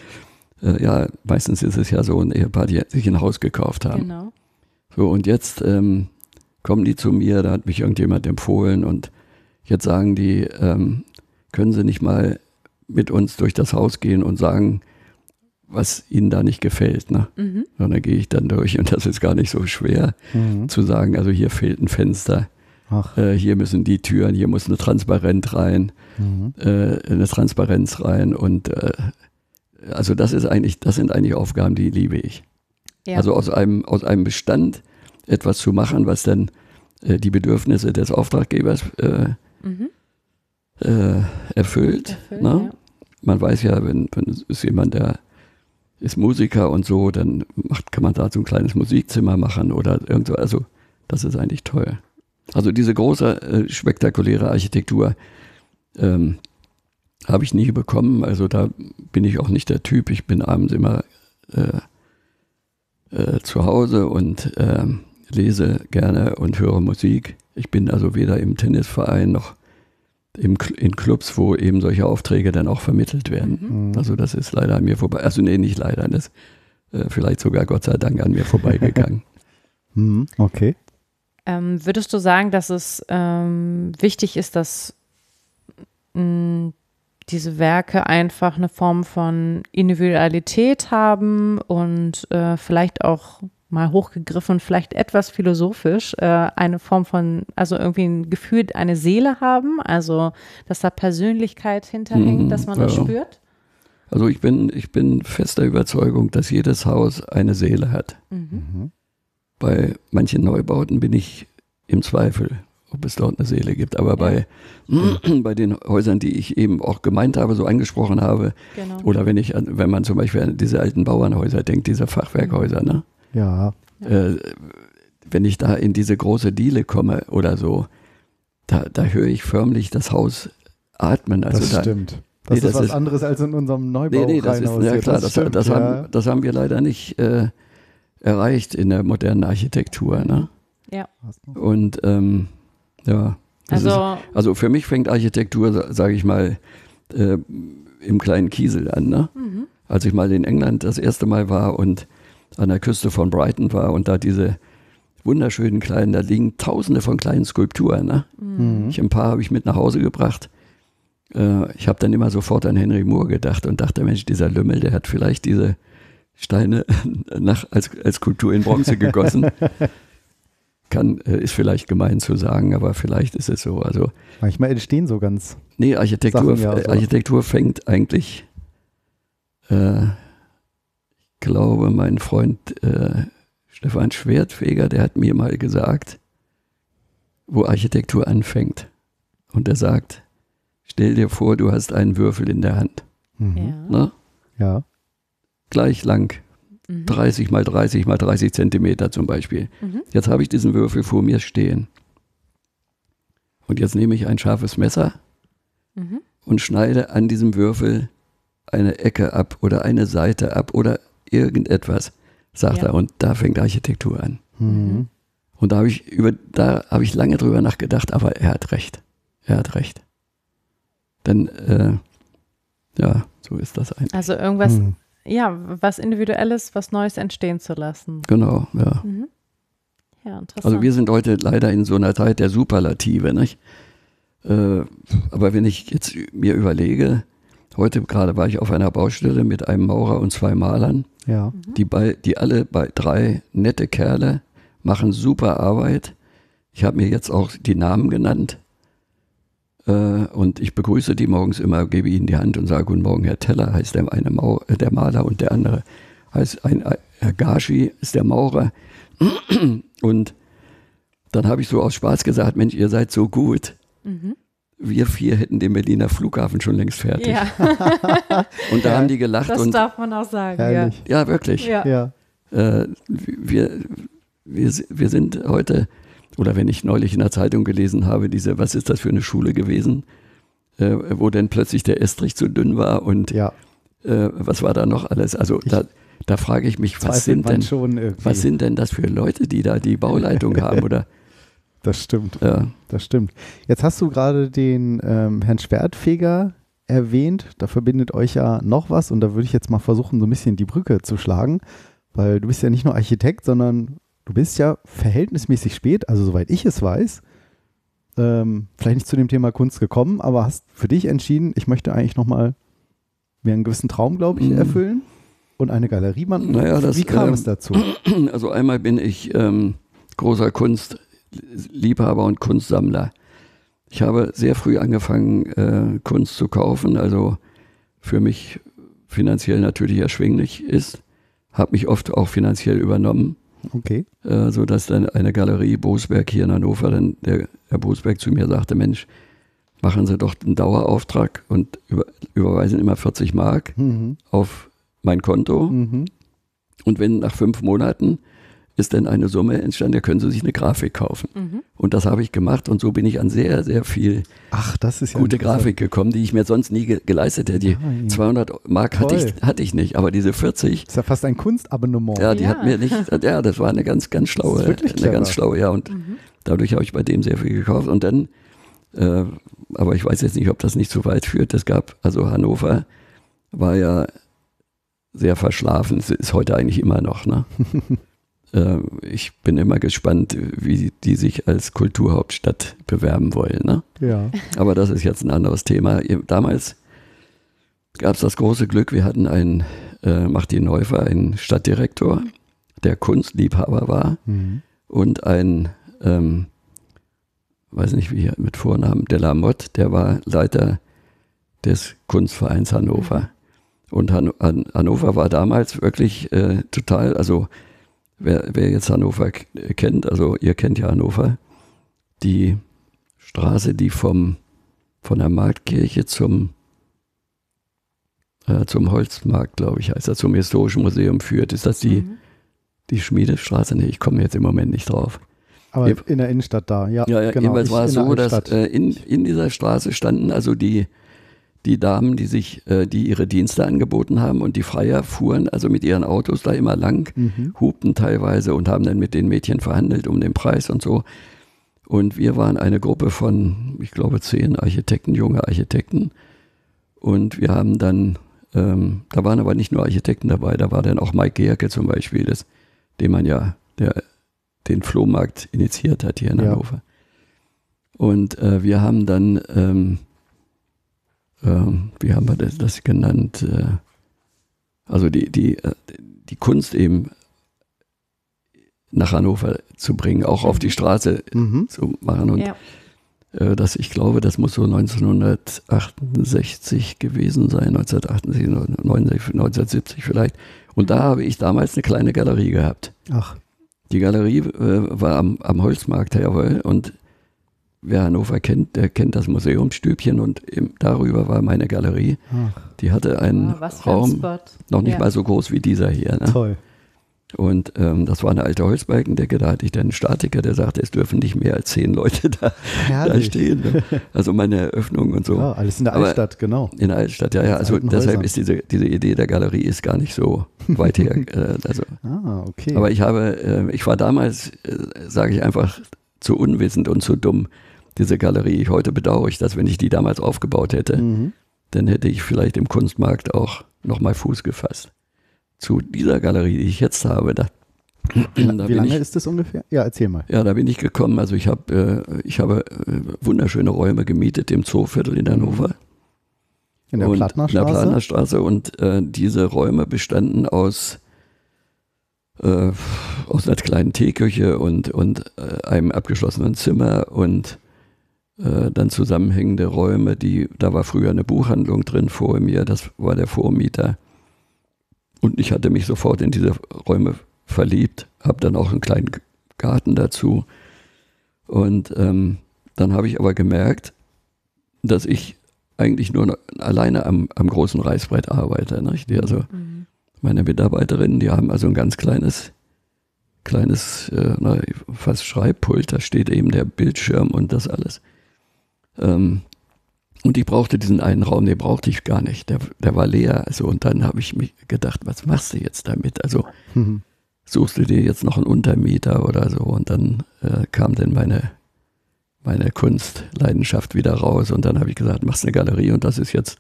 äh, ja, meistens ist es ja so ein Ehepaar, die sich ein Haus gekauft haben. Genau. So, und jetzt ähm, kommen die zu mir, da hat mich irgendjemand empfohlen und jetzt sagen die, ähm, können Sie nicht mal mit uns durch das Haus gehen und sagen, was Ihnen da nicht gefällt. Ne? Mhm. Und dann gehe ich dann durch und das ist gar nicht so schwer Mhm. zu sagen, also hier fehlt ein Fenster, Ach. äh, hier müssen die Türen, hier muss eine Transparenz rein, Mhm. äh, eine Transparenz rein und äh, also das ist eigentlich, das sind eigentlich Aufgaben, die liebe ich. Ja. Also aus einem, aus einem Bestand etwas zu machen, was dann äh, die Bedürfnisse des Auftraggebers äh, mhm. äh, erfüllt. Erfüllt, ne? ja. Man weiß ja, wenn, wenn es ist jemand, der ist Musiker und so, dann macht, kann man da so ein kleines Musikzimmer machen oder irgendwo. Also das ist eigentlich toll. Also diese große, äh, spektakuläre Architektur ähm, habe ich nie bekommen. Also da bin ich auch nicht der Typ. Ich bin abends immer äh, äh, zu Hause und ähm, lese gerne und höre Musik. Ich bin also weder im Tennisverein noch im, in Clubs, wo eben solche Aufträge dann auch vermittelt werden. Mhm. Mhm. Also das ist leider an mir vorbei. Also nee, nicht leider. Das äh, vielleicht sogar Gott sei Dank an mir vorbeigegangen. Mhm. Okay. Ähm, würdest du sagen, dass es ähm, wichtig ist, dass mh, diese Werke einfach eine Form von Individualität haben und äh, vielleicht auch mal hochgegriffen, vielleicht etwas philosophisch, äh, eine Form von, also irgendwie ein Gefühl, eine Seele haben, also dass da Persönlichkeit hinterhängt, Mhm, dass man das ja. spürt? Also ich bin, ich bin fester Überzeugung, dass jedes Haus eine Seele hat. Mhm. Mhm. Bei manchen Neubauten bin ich im Zweifel, ob es dort eine Seele gibt. Aber bei, bei den Häusern, die ich eben auch gemeint habe, so angesprochen habe, Genau. oder wenn ich, an- wenn man zum Beispiel an diese alten Bauernhäuser denkt, diese Fachwerkhäuser, ne? Ja. äh, wenn ich da in diese große Diele komme oder so, da, da höre ich förmlich das Haus atmen. Also das da, stimmt. Das Nee, ist das was ist- anderes als in unserem Neubau. Nee, nee, das ist, ja klar, das, stimmt, das, ja. haben, das haben wir leider nicht äh, erreicht in der modernen Architektur. Ne? Und ähm, ja, das ist, Also, also für mich fängt Architektur, sage ich mal, äh, im kleinen Kiesel an. Ne? mhm. Als ich mal in England das erste Mal war und an der Küste von Brighton war und da diese wunderschönen kleinen, da liegen tausende von kleinen Skulpturen. Ne? Mhm. Ich, ein paar habe ich mit nach Hause gebracht. Äh, ich habe dann immer sofort an Henry Moore gedacht und dachte, Mensch, dieser Lümmel, der hat vielleicht diese Steine nach, als, als Skulptur in Bronze gegossen. Kann, äh, ist vielleicht gemein zu sagen, aber vielleicht ist es so. Also, Manchmal entstehen so ganz. nee, Architektur, Sachen ja so. Architektur fängt eigentlich, äh, glaube, mein Freund äh, Stefan Schwertfeger, der hat mir mal gesagt, wo Architektur anfängt. Und er sagt, stell dir vor, du hast einen Würfel in der Hand. Mhm. ja. Ne? Ja. Gleich lang, Mhm. 30 mal 30 mal 30 Zentimeter zum Beispiel. Mhm. Jetzt habe ich diesen Würfel vor mir stehen. Und jetzt nehme ich ein scharfes Messer Mhm. und schneide an diesem Würfel eine Ecke ab oder eine Seite ab oder irgendetwas, sagt Ja. er. Und da fängt Architektur an. Mhm. Und da habe ich über, da habe ich lange drüber nachgedacht, aber er hat recht. Er hat recht. Denn äh, ja, so ist das eigentlich. Also irgendwas, Mhm. ja, was Individuelles, was Neues entstehen zu lassen. Genau, ja. Mhm. Ja, interessant. Also wir sind heute leider in so einer Zeit der Superlative, nicht? Äh, aber wenn ich jetzt mir überlege, heute gerade war ich auf einer Baustelle mit einem Maurer und zwei Malern, Ja. die, bei, die alle bei drei nette Kerle machen super Arbeit. Ich habe mir jetzt auch die Namen genannt. Äh, und ich begrüße die morgens immer, gebe ihnen die Hand und sage, guten Morgen, Herr Teller, heißt der eine Mau äh, der Maler und der andere heißt ein, ein Herr Gashi ist der Maurer. Und dann habe ich so aus Spaß gesagt, Mensch, ihr seid so gut. Mhm. Wir vier hätten den Berliner Flughafen schon längst fertig. Ja, Und da haben die gelacht das und darf man auch sagen. Herrlich. ja, wirklich. Ja. Ja. äh, wir, wir, wir sind heute, oder wenn ich neulich in der Zeitung gelesen habe, diese, was ist das für eine Schule gewesen, äh, wo denn plötzlich der Estrich zu dünn war und Ja. äh, was war da noch alles? Also Ich- da, da frage ich mich, was sind, denn, was sind denn das für Leute, die da die Bauleitung haben? Oder Das stimmt. ja, Das stimmt. Jetzt hast du gerade den ähm, Herrn Schwertfeger erwähnt. Da verbindet euch ja noch was und da würde ich jetzt mal versuchen, so ein bisschen die Brücke zu schlagen, weil du bist ja nicht nur Architekt, sondern du bist ja verhältnismäßig spät, also soweit ich es weiß, ähm, vielleicht nicht zu dem Thema Kunst gekommen, aber hast für dich entschieden, ich möchte eigentlich nochmal mir einen gewissen Traum, glaube ich, Mhm. erfüllen und eine Galerie machen. Naja, das, Wie kam ähm, es dazu? Also einmal bin ich ähm, großer Kunstliebhaber und Kunstsammler. Ich habe sehr früh angefangen, äh, Kunst zu kaufen, also für mich finanziell natürlich erschwinglich ist. Habe mich oft auch finanziell übernommen, Okay. äh, so dass dann eine Galerie Bosberg hier in Hannover, dann der Herr Bosberg zu mir sagte, Mensch, machen Sie doch einen Dauerauftrag und über, überweisen immer 40 Mark Mhm. auf mein Konto. Mhm. Und wenn nach fünf Monaten ist dann eine Summe entstanden, da können Sie sich eine Grafik kaufen. Mhm. Und das habe ich gemacht und so bin ich an sehr, sehr viel Ach, das ist ja gute. Grafik gekommen, die ich mir sonst nie ge geleistet hätte. Die Nein. 200 Mark hatte ich, hatte ich nicht, aber diese 40, Das ist ja fast ein Kunstabonnement. ja, die Ja. hat mir nicht, ja, das war eine ganz, ganz schlaue, eine ganz schlaue, ja, und Mhm. dadurch habe ich bei dem sehr viel gekauft und dann, äh, aber ich weiß jetzt nicht, ob das nicht zu weit führt. Es gab, also Hannover war ja sehr verschlafen, es ist heute eigentlich immer noch, ne? äh, ich bin immer gespannt, wie die sich als Kulturhauptstadt bewerben wollen, ne? Ja. Aber das ist jetzt ein anderes Thema. Damals gab es das große Glück, wir hatten einen äh, Martin Neufer, einen Stadtdirektor, der Kunstliebhaber war Mhm. und ein, ähm, weiß nicht wie mit Vornamen, Delamotte, der war Leiter des Kunstvereins Hannover. Und Han Han Hannover war damals wirklich äh, total, also wer, wer jetzt Hannover kennt, also ihr kennt ja Hannover, die Straße, die vom, von der Marktkirche zum, äh, zum Holzmarkt, glaube ich, heißt das, zum Historischen Museum führt. Ist das die, Mhm. die Schmiedestraße? Nee, ich komme jetzt im Moment nicht drauf. Aber in der Innenstadt da, ja. Ja, ja genau. jedenfalls war es so, dass äh, in, in dieser Straße standen also die, die Damen, die sich, äh, die ihre Dienste angeboten haben und die Freier fuhren also mit ihren Autos da immer lang, Mhm. hupten teilweise und haben dann mit den Mädchen verhandelt um den Preis und so. Und wir waren eine Gruppe von, ich glaube, zehn Architekten, junge Architekten. Und wir haben dann, ähm, da waren aber nicht nur Architekten dabei, da war dann auch Mike Gerke zum Beispiel, das, den man ja, der den Flohmarkt initiiert hat hier in Ja. Hannover. Und äh, wir haben dann, ähm, ähm, wie haben wir das, das genannt, äh, also die, die, äh, die Kunst eben nach Hannover zu bringen, auch auf die Straße Mhm. zu machen. Und Ja. äh, das, ich glaube, das muss so 1968 gewesen sein, 1968, 1969, 1970 vielleicht. Und da habe ich damals eine kleine Galerie gehabt. Ach, Die Galerie äh, war am, am Holzmarkt, jawohl. Und wer Hannover kennt, der kennt das Museumsstübchen und im, darüber war meine Galerie. ach, Die hatte einen ein Raum, Spot. noch nicht Ja. mal so groß wie dieser hier. Ne? toll. Und ähm, das war eine alte Holzbalkendecke, da hatte ich dann einen Statiker, der sagte, es dürfen nicht mehr als zehn Leute da, da stehen. Ne? Also meine Eröffnung und so. Ja, alles in der Aber- Altstadt, genau. In der Altstadt, ja, ja. Also deshalb Häusern. ist diese, diese Idee der Galerie ist gar nicht so weit her. Äh, also, Ah, okay. aber ich habe, äh, ich war damals, äh, sage ich einfach, zu unwissend und zu dumm, diese Galerie. Heute bedauere ich das, wenn ich die damals aufgebaut hätte, mhm. dann hätte ich vielleicht im Kunstmarkt auch nochmal Fuß gefasst. Zu dieser Galerie, die ich jetzt habe, da, Wie, da wie lange ich, ist das ungefähr? Ja, erzähl mal. ja, da bin ich gekommen. Also ich habe, äh, ich habe äh, wunderschöne Räume gemietet im Zooviertel in Hannover. In der und Plattner In der Straße? Plattnerstraße. Und äh, diese Räume bestanden aus, äh, aus einer kleinen Teeküche und, und äh, einem abgeschlossenen Zimmer und äh, dann zusammenhängende Räume, die, da war früher eine Buchhandlung drin vor mir, das war der Vormieter. Und ich hatte mich sofort in diese Räume verliebt, habe dann auch einen kleinen Garten dazu. Und ähm, dann habe ich aber gemerkt, dass ich eigentlich nur alleine am, am großen Reißbrett arbeite. Nicht? Die, also Mhm. meine Mitarbeiterinnen, die haben also ein ganz kleines, kleines, äh, fast Schreibpult, da steht eben der Bildschirm und das alles. Ähm, und ich brauchte diesen einen Raum, den brauchte ich gar nicht. Der, der war leer. Also, und dann habe ich mich gedacht, was machst du jetzt damit? Also Mhm. suchst du dir jetzt noch einen Untermieter oder so? Und dann äh, kam dann meine, meine Kunstleidenschaft wieder raus. Und dann habe ich gesagt, machst eine Galerie. Und das ist jetzt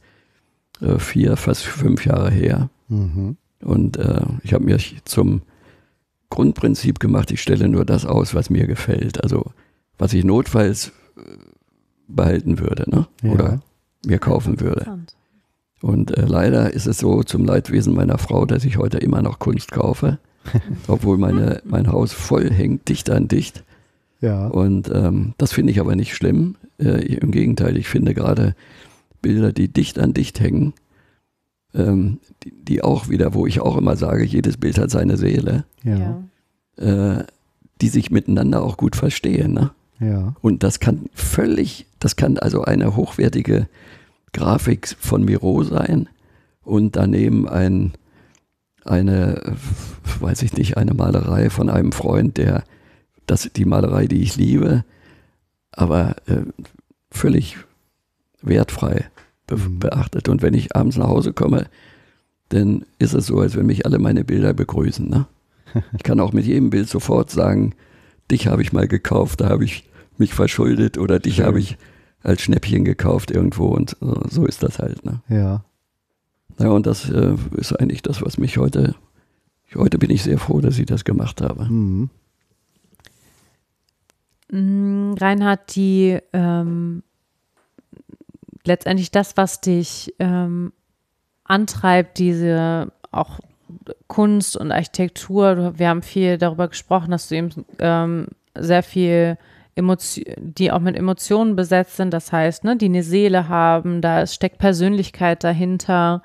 äh, vier, fast fünf Jahre her. Mhm. Und äh, ich habe mich zum Grundprinzip gemacht, ich stelle nur das aus, was mir gefällt. Also was ich notfalls äh, behalten würde ne? Ja. oder mir kaufen würde. Und äh, leider ist es so zum Leidwesen meiner Frau, dass ich heute immer noch Kunst kaufe, obwohl meine, mein Haus voll hängt, dicht an dicht. Ja. Und ähm, das finde ich aber nicht schlimm. Äh, Im Gegenteil, ich finde gerade Bilder, die dicht an dicht hängen, ähm, die, die auch wieder, wo ich auch immer sage, jedes Bild hat seine Seele, Ja. Ja. äh, die sich miteinander auch gut verstehen. Ne? Ja. Und das kann völlig, das kann also eine hochwertige Grafik von Miro sein und daneben ein, eine, weiß ich nicht, eine Malerei von einem Freund, der das, die Malerei, die ich liebe, aber äh, völlig wertfrei be Mhm. beachtet. Und wenn ich abends nach Hause komme, dann ist es so, als wenn mich alle meine Bilder begrüßen. Ne? Ich kann auch mit jedem Bild sofort sagen, dich habe ich mal gekauft, da habe ich mich verschuldet oder dich habe ich als Schnäppchen gekauft irgendwo und so, so ist das halt. Ne? Ja. Ja, und das äh, ist eigentlich das, was mich heute, heute bin ich sehr froh, dass ich das gemacht habe. Mhm. Mm, Reinhard, die ähm, letztendlich das, was dich ähm, antreibt, diese auch Kunst und Architektur, wir haben viel darüber gesprochen, dass du eben ähm, sehr viel Emotio die auch mit Emotionen besetzt sind, das heißt, ne, die eine Seele haben, da ist- steckt Persönlichkeit dahinter.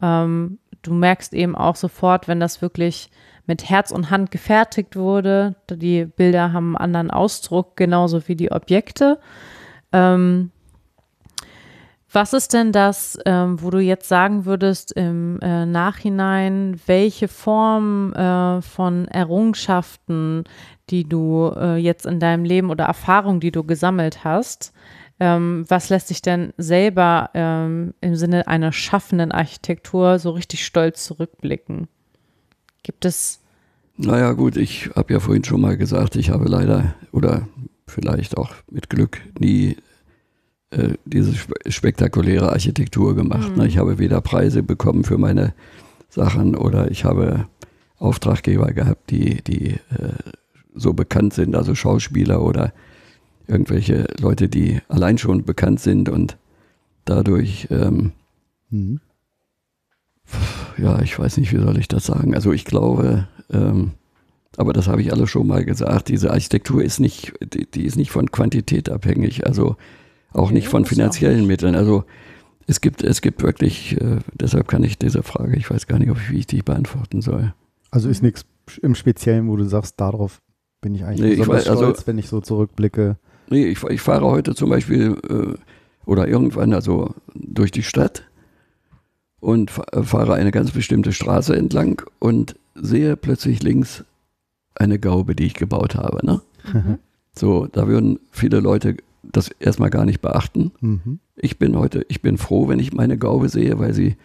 Ähm, du merkst eben auch sofort, wenn das wirklich mit Herz und Hand gefertigt wurde. Die Bilder haben einen anderen Ausdruck, genauso wie die Objekte. Ähm, was ist denn das, ähm, wo du jetzt sagen würdest im äh, Nachhinein, welche Form äh, von Errungenschaften, die du äh, jetzt in deinem Leben oder Erfahrungen, die du gesammelt hast, ähm, was lässt dich denn selber ähm, im Sinne einer schaffenden Architektur so richtig stolz zurückblicken? Gibt es Naja gut, ich habe ja vorhin schon mal gesagt, ich habe leider oder vielleicht auch mit Glück nie äh, diese spe spektakuläre Architektur gemacht. Mhm. Ne? Ich habe weder Preise bekommen für meine Sachen oder ich habe Auftraggeber gehabt, die, die äh, so bekannt sind, also Schauspieler oder irgendwelche Leute, die allein schon bekannt sind und dadurch ähm, Mhm. ja, ich weiß nicht, wie soll ich das sagen. Also ich glaube, ähm, aber das habe ich alles schon mal gesagt, diese Architektur ist nicht, die, die ist nicht von Quantität abhängig, also auch nicht von finanziellen nicht. Mitteln. Also es gibt, es gibt wirklich, äh, deshalb kann ich diese Frage, ich weiß gar nicht, ob ich, wie ich die beantworten soll. Also ist nichts im Speziellen, wo du sagst, darauf bin ich eigentlich Nee, ich besonders weiß, also- stolz, wenn ich so zurückblicke. Nee, ich, ich fahre heute zum Beispiel äh, oder irgendwann also durch die Stadt und äh, fahre eine ganz bestimmte Straße entlang und sehe plötzlich links eine Gaube, die ich gebaut habe. Ne? So, da würden viele Leute das erstmal gar nicht beachten. Mhm. Ich bin heute, ich bin froh, wenn ich meine Gaube sehe, weil sie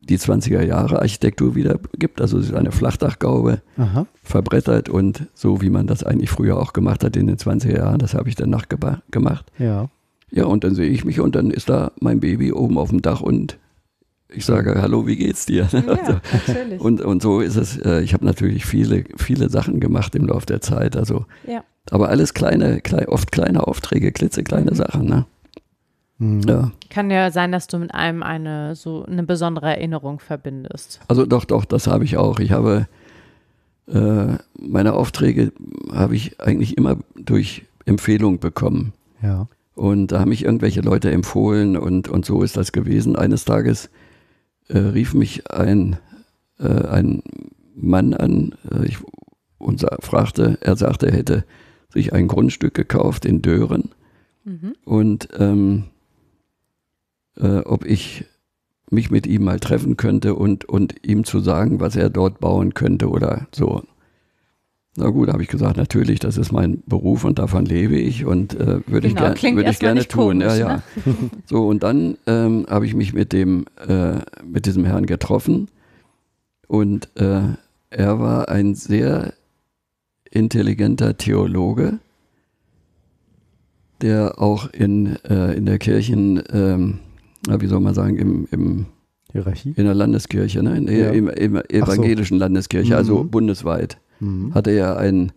die 20er Jahre Architektur wieder gibt. Also sie ist eine Flachdachgaube, Aha. verbrettert und so, wie man das eigentlich früher auch gemacht hat in den 20er Jahren, das habe ich dann nachgemacht. Ja. Ja, und dann sehe ich mich und dann ist da mein Baby oben auf dem Dach und ich sage, hallo, wie geht's dir? Also, Ja, natürlich. und, und so ist es. äh, Ich habe natürlich viele, viele Sachen gemacht im Laufe der Zeit. Also, ja. Aber alles kleine, klei- oft kleine Aufträge, klitzekleine Mhm. Sachen. Ne? Mhm. Ja. Kann ja sein, dass du mit einem eine so eine besondere Erinnerung verbindest. Also doch, doch, das habe ich auch. Ich habe äh, meine Aufträge habe ich eigentlich immer durch Empfehlung bekommen. Ja. Und da haben mich irgendwelche Leute empfohlen und, und so ist das gewesen. Eines Tages äh, rief mich ein, äh, ein Mann an äh, ich, und sa- fragte, er sagte, er hätte sich ein Grundstück gekauft in Dören Mhm. und ähm, äh, ob ich mich mit ihm mal treffen könnte und, und ihm zu sagen, was er dort bauen könnte oder so. Na gut, habe ich gesagt, natürlich, das ist mein Beruf und davon lebe ich und äh, würde ich, Genau, ger klingt würde ich gerne tun. komisch, ja, ja. ne? So, und dann ähm, habe ich mich mit dem, äh, mit diesem Herrn getroffen und äh, er war ein sehr intelligenter Theologe, der auch in, äh, in der Kirchen, ähm, wie soll man sagen, im, im, Hierarchie. in der Landeskirche, ne? in, Ja. im, im evangelischen Landeskirche, also Mhm. bundesweit, Mhm. hatte er einen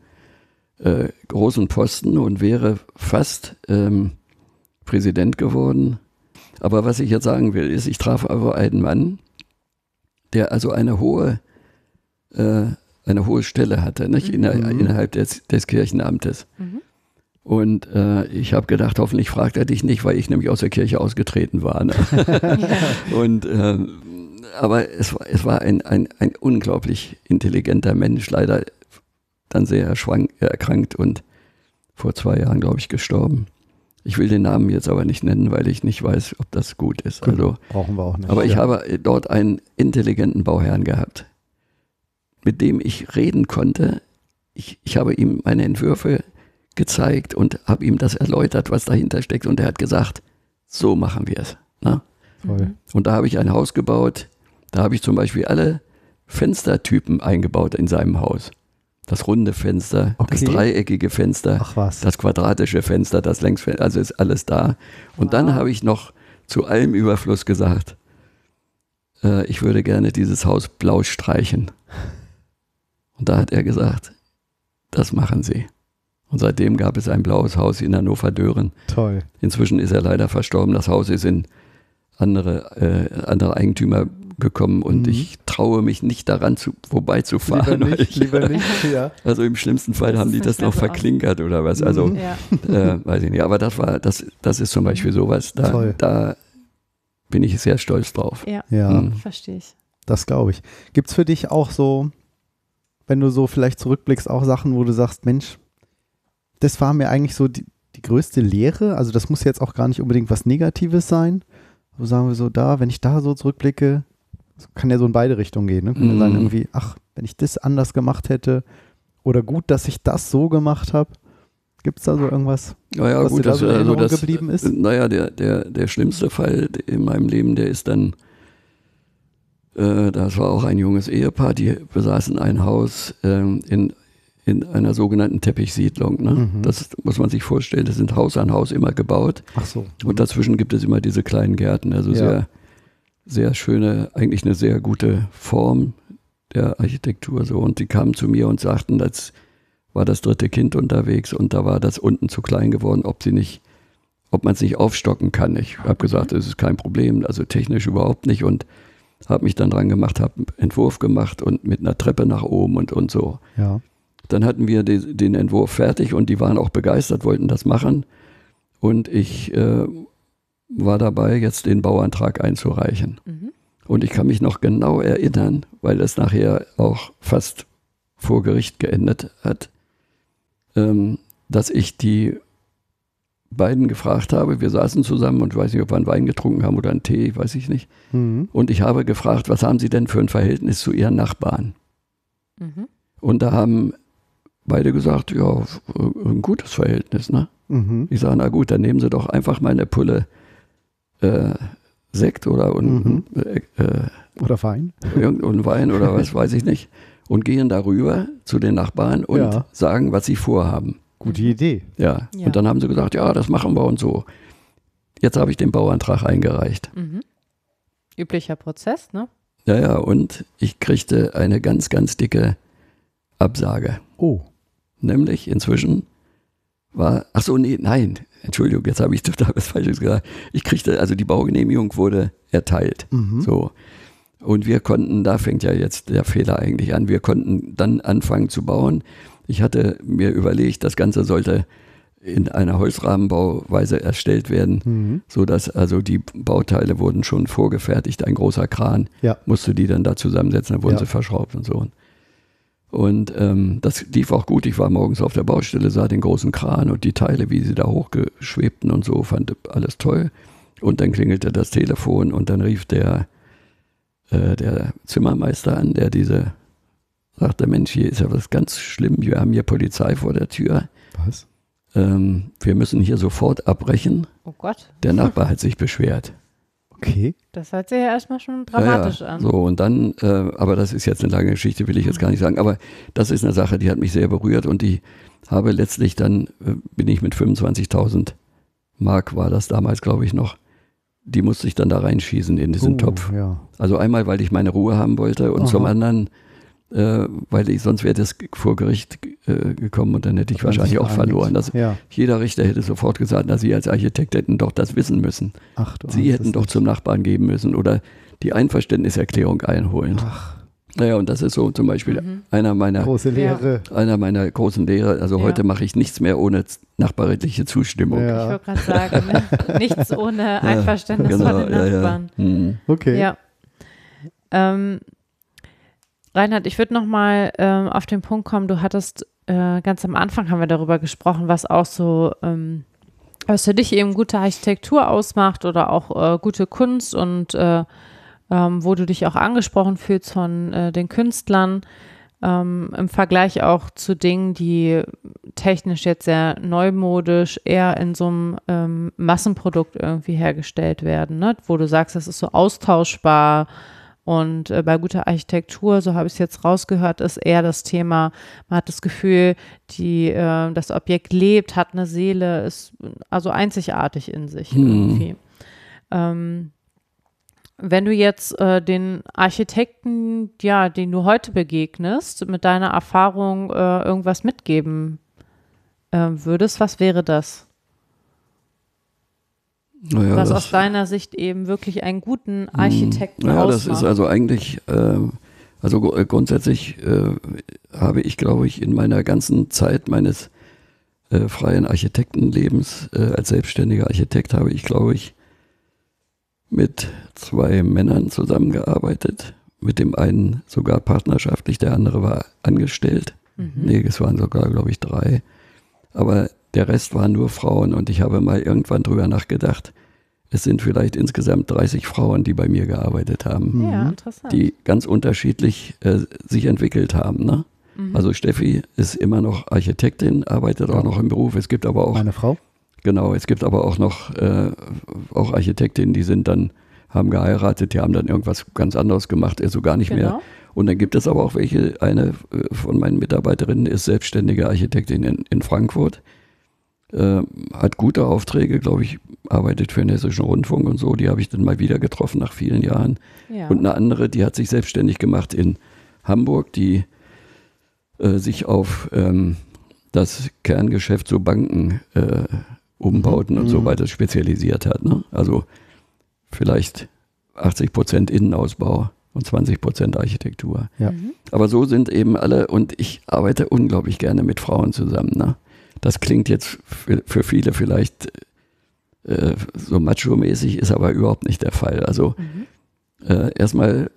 äh, großen Posten und wäre fast ähm, Präsident geworden. Aber was ich jetzt sagen will, ist, ich traf aber einen Mann, der also eine hohe, äh, eine hohe Stelle hatte, nicht? Inner, Mhm. innerhalb des, des Kirchenamtes. Mhm. Und äh, ich habe gedacht, hoffentlich fragt er dich nicht, weil ich nämlich aus der Kirche ausgetreten war. Ne? Und ähm, aber es war, es war ein, ein, ein unglaublich intelligenter Mensch, leider dann sehr schwank, erkrankt und vor zwei Jahren, glaube ich, gestorben. Ich will den Namen jetzt aber nicht nennen, weil ich nicht weiß, ob das gut ist. Gut, Also, Brauchen wir auch nicht. aber ich ja. habe dort einen intelligenten Bauherrn gehabt, mit dem ich reden konnte. Ich, ich habe ihm meine Entwürfe gezeigt und habe ihm das erläutert, was dahinter steckt. Und er hat gesagt, so machen wir es. Ne? Und da habe ich ein Haus gebaut. Da habe ich zum Beispiel alle Fenstertypen eingebaut in seinem Haus. Das runde Fenster, das Okay. dreieckige Fenster, das quadratische Fenster, das Längsfenster, also ist alles da. Und dann Wow. habe ich noch zu allem Überfluss gesagt, äh, ich würde gerne dieses Haus blau streichen. Und da hat er gesagt, das machen Sie. Und seitdem gab es ein blaues Haus in Hannover-Dören. Toll. Inzwischen ist er leider verstorben. Das Haus ist in andere, äh, andere Eigentümer gekommen und Mhm. ich traue mich nicht daran zu, vorbeizufahren. Lieber nicht, ich, lieber nicht. Ja. Also im schlimmsten Fall Das haben die das noch so aus. verklinkert oder was. Also Mhm. Ja. äh, weiß ich nicht. Aber das war, das, das ist zum Beispiel sowas. Da, Toll. da bin ich sehr stolz drauf. ja, Ja, Mhm. verstehe ich. das glaube ich. Gibt es für dich auch so, wenn du so vielleicht zurückblickst, auch Sachen, wo du sagst, Mensch, das war mir eigentlich so die, die größte Lehre. Also das muss jetzt auch gar nicht unbedingt was Negatives sein. So sagen wir so, da, wenn ich da so zurückblicke, kann ja so in beide Richtungen gehen. Ne? Kann Mhm. sein, irgendwie, ach, wenn ich das anders gemacht hätte oder gut, dass ich das so gemacht habe. Gibt es da so irgendwas? Naja, Was dir gut, da das, so also das, geblieben ist? Naja, der, der, der schlimmste Fall in meinem Leben, der ist dann, äh, das war auch ein junges Ehepaar, die besaßen ein Haus ähm, in, in einer sogenannten Teppichsiedlung. Ne? Mhm. Das muss man sich vorstellen, das sind Haus an Haus immer gebaut Ach so. und dazwischen gibt es immer diese kleinen Gärten, also Ja. sehr, sehr schöne, eigentlich eine sehr gute Form der Architektur so und die kamen zu mir und sagten, das war das dritte Kind unterwegs und da war das unten zu klein geworden, ob sie nicht, ob man es nicht aufstocken kann. Ich habe gesagt, das ist kein Problem, also technisch überhaupt nicht und habe mich dann dran gemacht, habe einen Entwurf gemacht und mit einer Treppe nach oben und, und so. Ja. Dann hatten wir de, den Entwurf fertig und die waren auch begeistert, wollten das machen. Und ich äh, war dabei, jetzt den Bauantrag einzureichen. Mhm. Und ich kann mich noch genau erinnern, weil es nachher auch fast vor Gericht geendet hat, ähm, dass ich die beiden gefragt habe. Wir saßen zusammen und ich weiß nicht, ob wir einen Wein getrunken haben oder einen Tee, weiß ich nicht. Mhm. Und ich habe gefragt, was haben Sie denn für ein Verhältnis zu Ihren Nachbarn? Mhm. Und da haben beide gesagt, ja, ein gutes Verhältnis, ne? Mhm. Ich sage, na gut, dann nehmen Sie doch einfach mal eine Pulle äh, Sekt oder und, Mhm. äh, äh, Oder Wein? irgendeinen Wein oder was weiß ich nicht und gehen darüber zu den Nachbarn und Ja. sagen, was sie vorhaben. Gute Mhm. Idee. Ja. Ja. Und dann haben sie gesagt, ja, das machen wir und so. Jetzt habe ich den Bauantrag eingereicht. Mhm. Üblicher Prozess, ne? Ja, ja, und ich kriegte eine ganz, ganz dicke Absage. Oh. Nämlich inzwischen war, ach so, nee, nein, Entschuldigung, jetzt habe ich total was Falsches gesagt. Ich kriegte, also die Baugenehmigung wurde erteilt. Mhm. So. Und wir konnten, da fängt ja jetzt der Fehler eigentlich an, wir konnten dann anfangen zu bauen. Ich hatte mir überlegt, das Ganze sollte in einer Holzrahmenbauweise erstellt werden, Mhm. so dass also die Bauteile wurden schon vorgefertigt, ein großer Kran Ja. musste die dann da zusammensetzen, dann wurden Ja. sie verschraubt und so. Und ähm, das lief auch gut. Ich war morgens auf der Baustelle, sah den großen Kran und die Teile, wie sie da hochgeschwebten und so, fand alles toll. Und dann klingelte das Telefon und dann rief der, äh, der Zimmermeister an, der diese sagte, Mensch, hier ist ja was ganz schlimm, wir haben hier Polizei vor der Tür. Was? Ähm, wir müssen hier sofort abbrechen. Oh Gott, Der Nachbar hat sich beschwert. Okay. das hört sich ja erstmal schon dramatisch ja, ja. an. So, und dann, äh, aber das ist jetzt eine lange Geschichte, will ich jetzt gar nicht sagen. Aber das ist eine Sache, die hat mich sehr berührt und die habe letztlich dann, äh, bin ich mit 25.000 Mark, war das damals, glaube ich, noch, die musste ich dann da reinschießen in diesen Oh, Topf. Ja. Also einmal, weil ich meine Ruhe haben wollte und Aha. zum anderen, äh, weil ich sonst wäre das vor Gericht äh, gekommen und dann hätte ich wahrscheinlich auch verloren. Das, Ja. jeder Richter hätte sofort gesagt, na, Sie als Architekt hätten doch das wissen müssen. Ach, du Sie hätten doch zum Nachbarn geben müssen oder die Einverständniserklärung einholen. Ach, Naja, und das ist so zum Beispiel Mhm. einer meiner große Lehre. einer meiner großen Lehre. Also Ja. heute mache ich nichts mehr ohne nachbarrechtliche Zustimmung. Ich Ja. wollte gerade sagen, ne? nichts ohne Einverständnis Genau, von den ja, ja. Nachbarn. Mhm. Okay. Ja. Ähm, Reinhard, ich würde noch mal ähm, auf den Punkt kommen. Du hattest äh, ganz am Anfang haben wir darüber gesprochen, was auch so, ähm, was für dich eben gute Architektur ausmacht oder auch äh, gute Kunst und äh, ähm, wo du dich auch angesprochen fühlst von äh, den Künstlern. Ähm, Im Vergleich auch zu Dingen, die technisch jetzt sehr neumodisch eher in so einem ähm, Massenprodukt irgendwie hergestellt werden, ne? wo du sagst, das ist so austauschbar. Und äh, bei guter Architektur, so habe ich es jetzt rausgehört, ist eher das Thema, man hat das Gefühl, die, äh, das Objekt lebt, hat eine Seele, ist also einzigartig in sich Hm. irgendwie. Ähm, wenn du jetzt äh, den Architekten, ja, den du heute begegnest, mit deiner Erfahrung äh, irgendwas mitgeben äh, würdest, was wäre das? Naja, was das- aus deiner Sicht eben wirklich einen guten Architekten Naja, das ausmacht? ist also eigentlich, äh, also äh, grundsätzlich äh, habe ich, glaube ich, in meiner ganzen Zeit meines äh, freien Architektenlebens äh, als selbstständiger Architekt habe ich, glaube ich, mit zwei Männern zusammengearbeitet. Mit dem einen sogar partnerschaftlich, der andere war angestellt. Mhm. Nee, es waren sogar, glaube ich, drei. Aber der Rest waren nur Frauen und ich habe mal irgendwann drüber nachgedacht, es sind vielleicht insgesamt 30 Frauen, die bei mir gearbeitet haben, ja, Mhm. interessant. die ganz unterschiedlich äh, sich entwickelt haben. Ne? Mhm. Also Steffi ist immer noch Architektin, arbeitet auch Ja. noch im Beruf. Es gibt aber auch, Meine Frau. genau, es gibt aber auch noch äh, auch Architektinnen, die sind dann, haben geheiratet, die haben dann irgendwas ganz anderes gemacht, also gar nicht mehr genau. und dann gibt es aber auch welche, eine äh, von meinen Mitarbeiterinnen ist selbstständige Architektin in, in Frankfurt, äh, hat gute Aufträge, glaube ich, arbeitet für den Hessischen Rundfunk und so. Die habe ich dann mal wieder getroffen nach vielen Jahren. Ja. Und eine andere, die hat sich selbstständig gemacht in Hamburg, die äh, sich auf ähm, das Kerngeschäft so Banken äh, Umbauten und Mhm. so weiter spezialisiert hat. Ne? Also vielleicht 80 Prozent Innenausbau und 20 Prozent Architektur. Ja. Mhm. Aber so sind eben alle und ich arbeite unglaublich gerne mit Frauen zusammen. Ne? Das klingt jetzt für, für viele vielleicht äh, so macho-mäßig, ist aber überhaupt nicht der Fall. Also Mhm. äh, erstmal,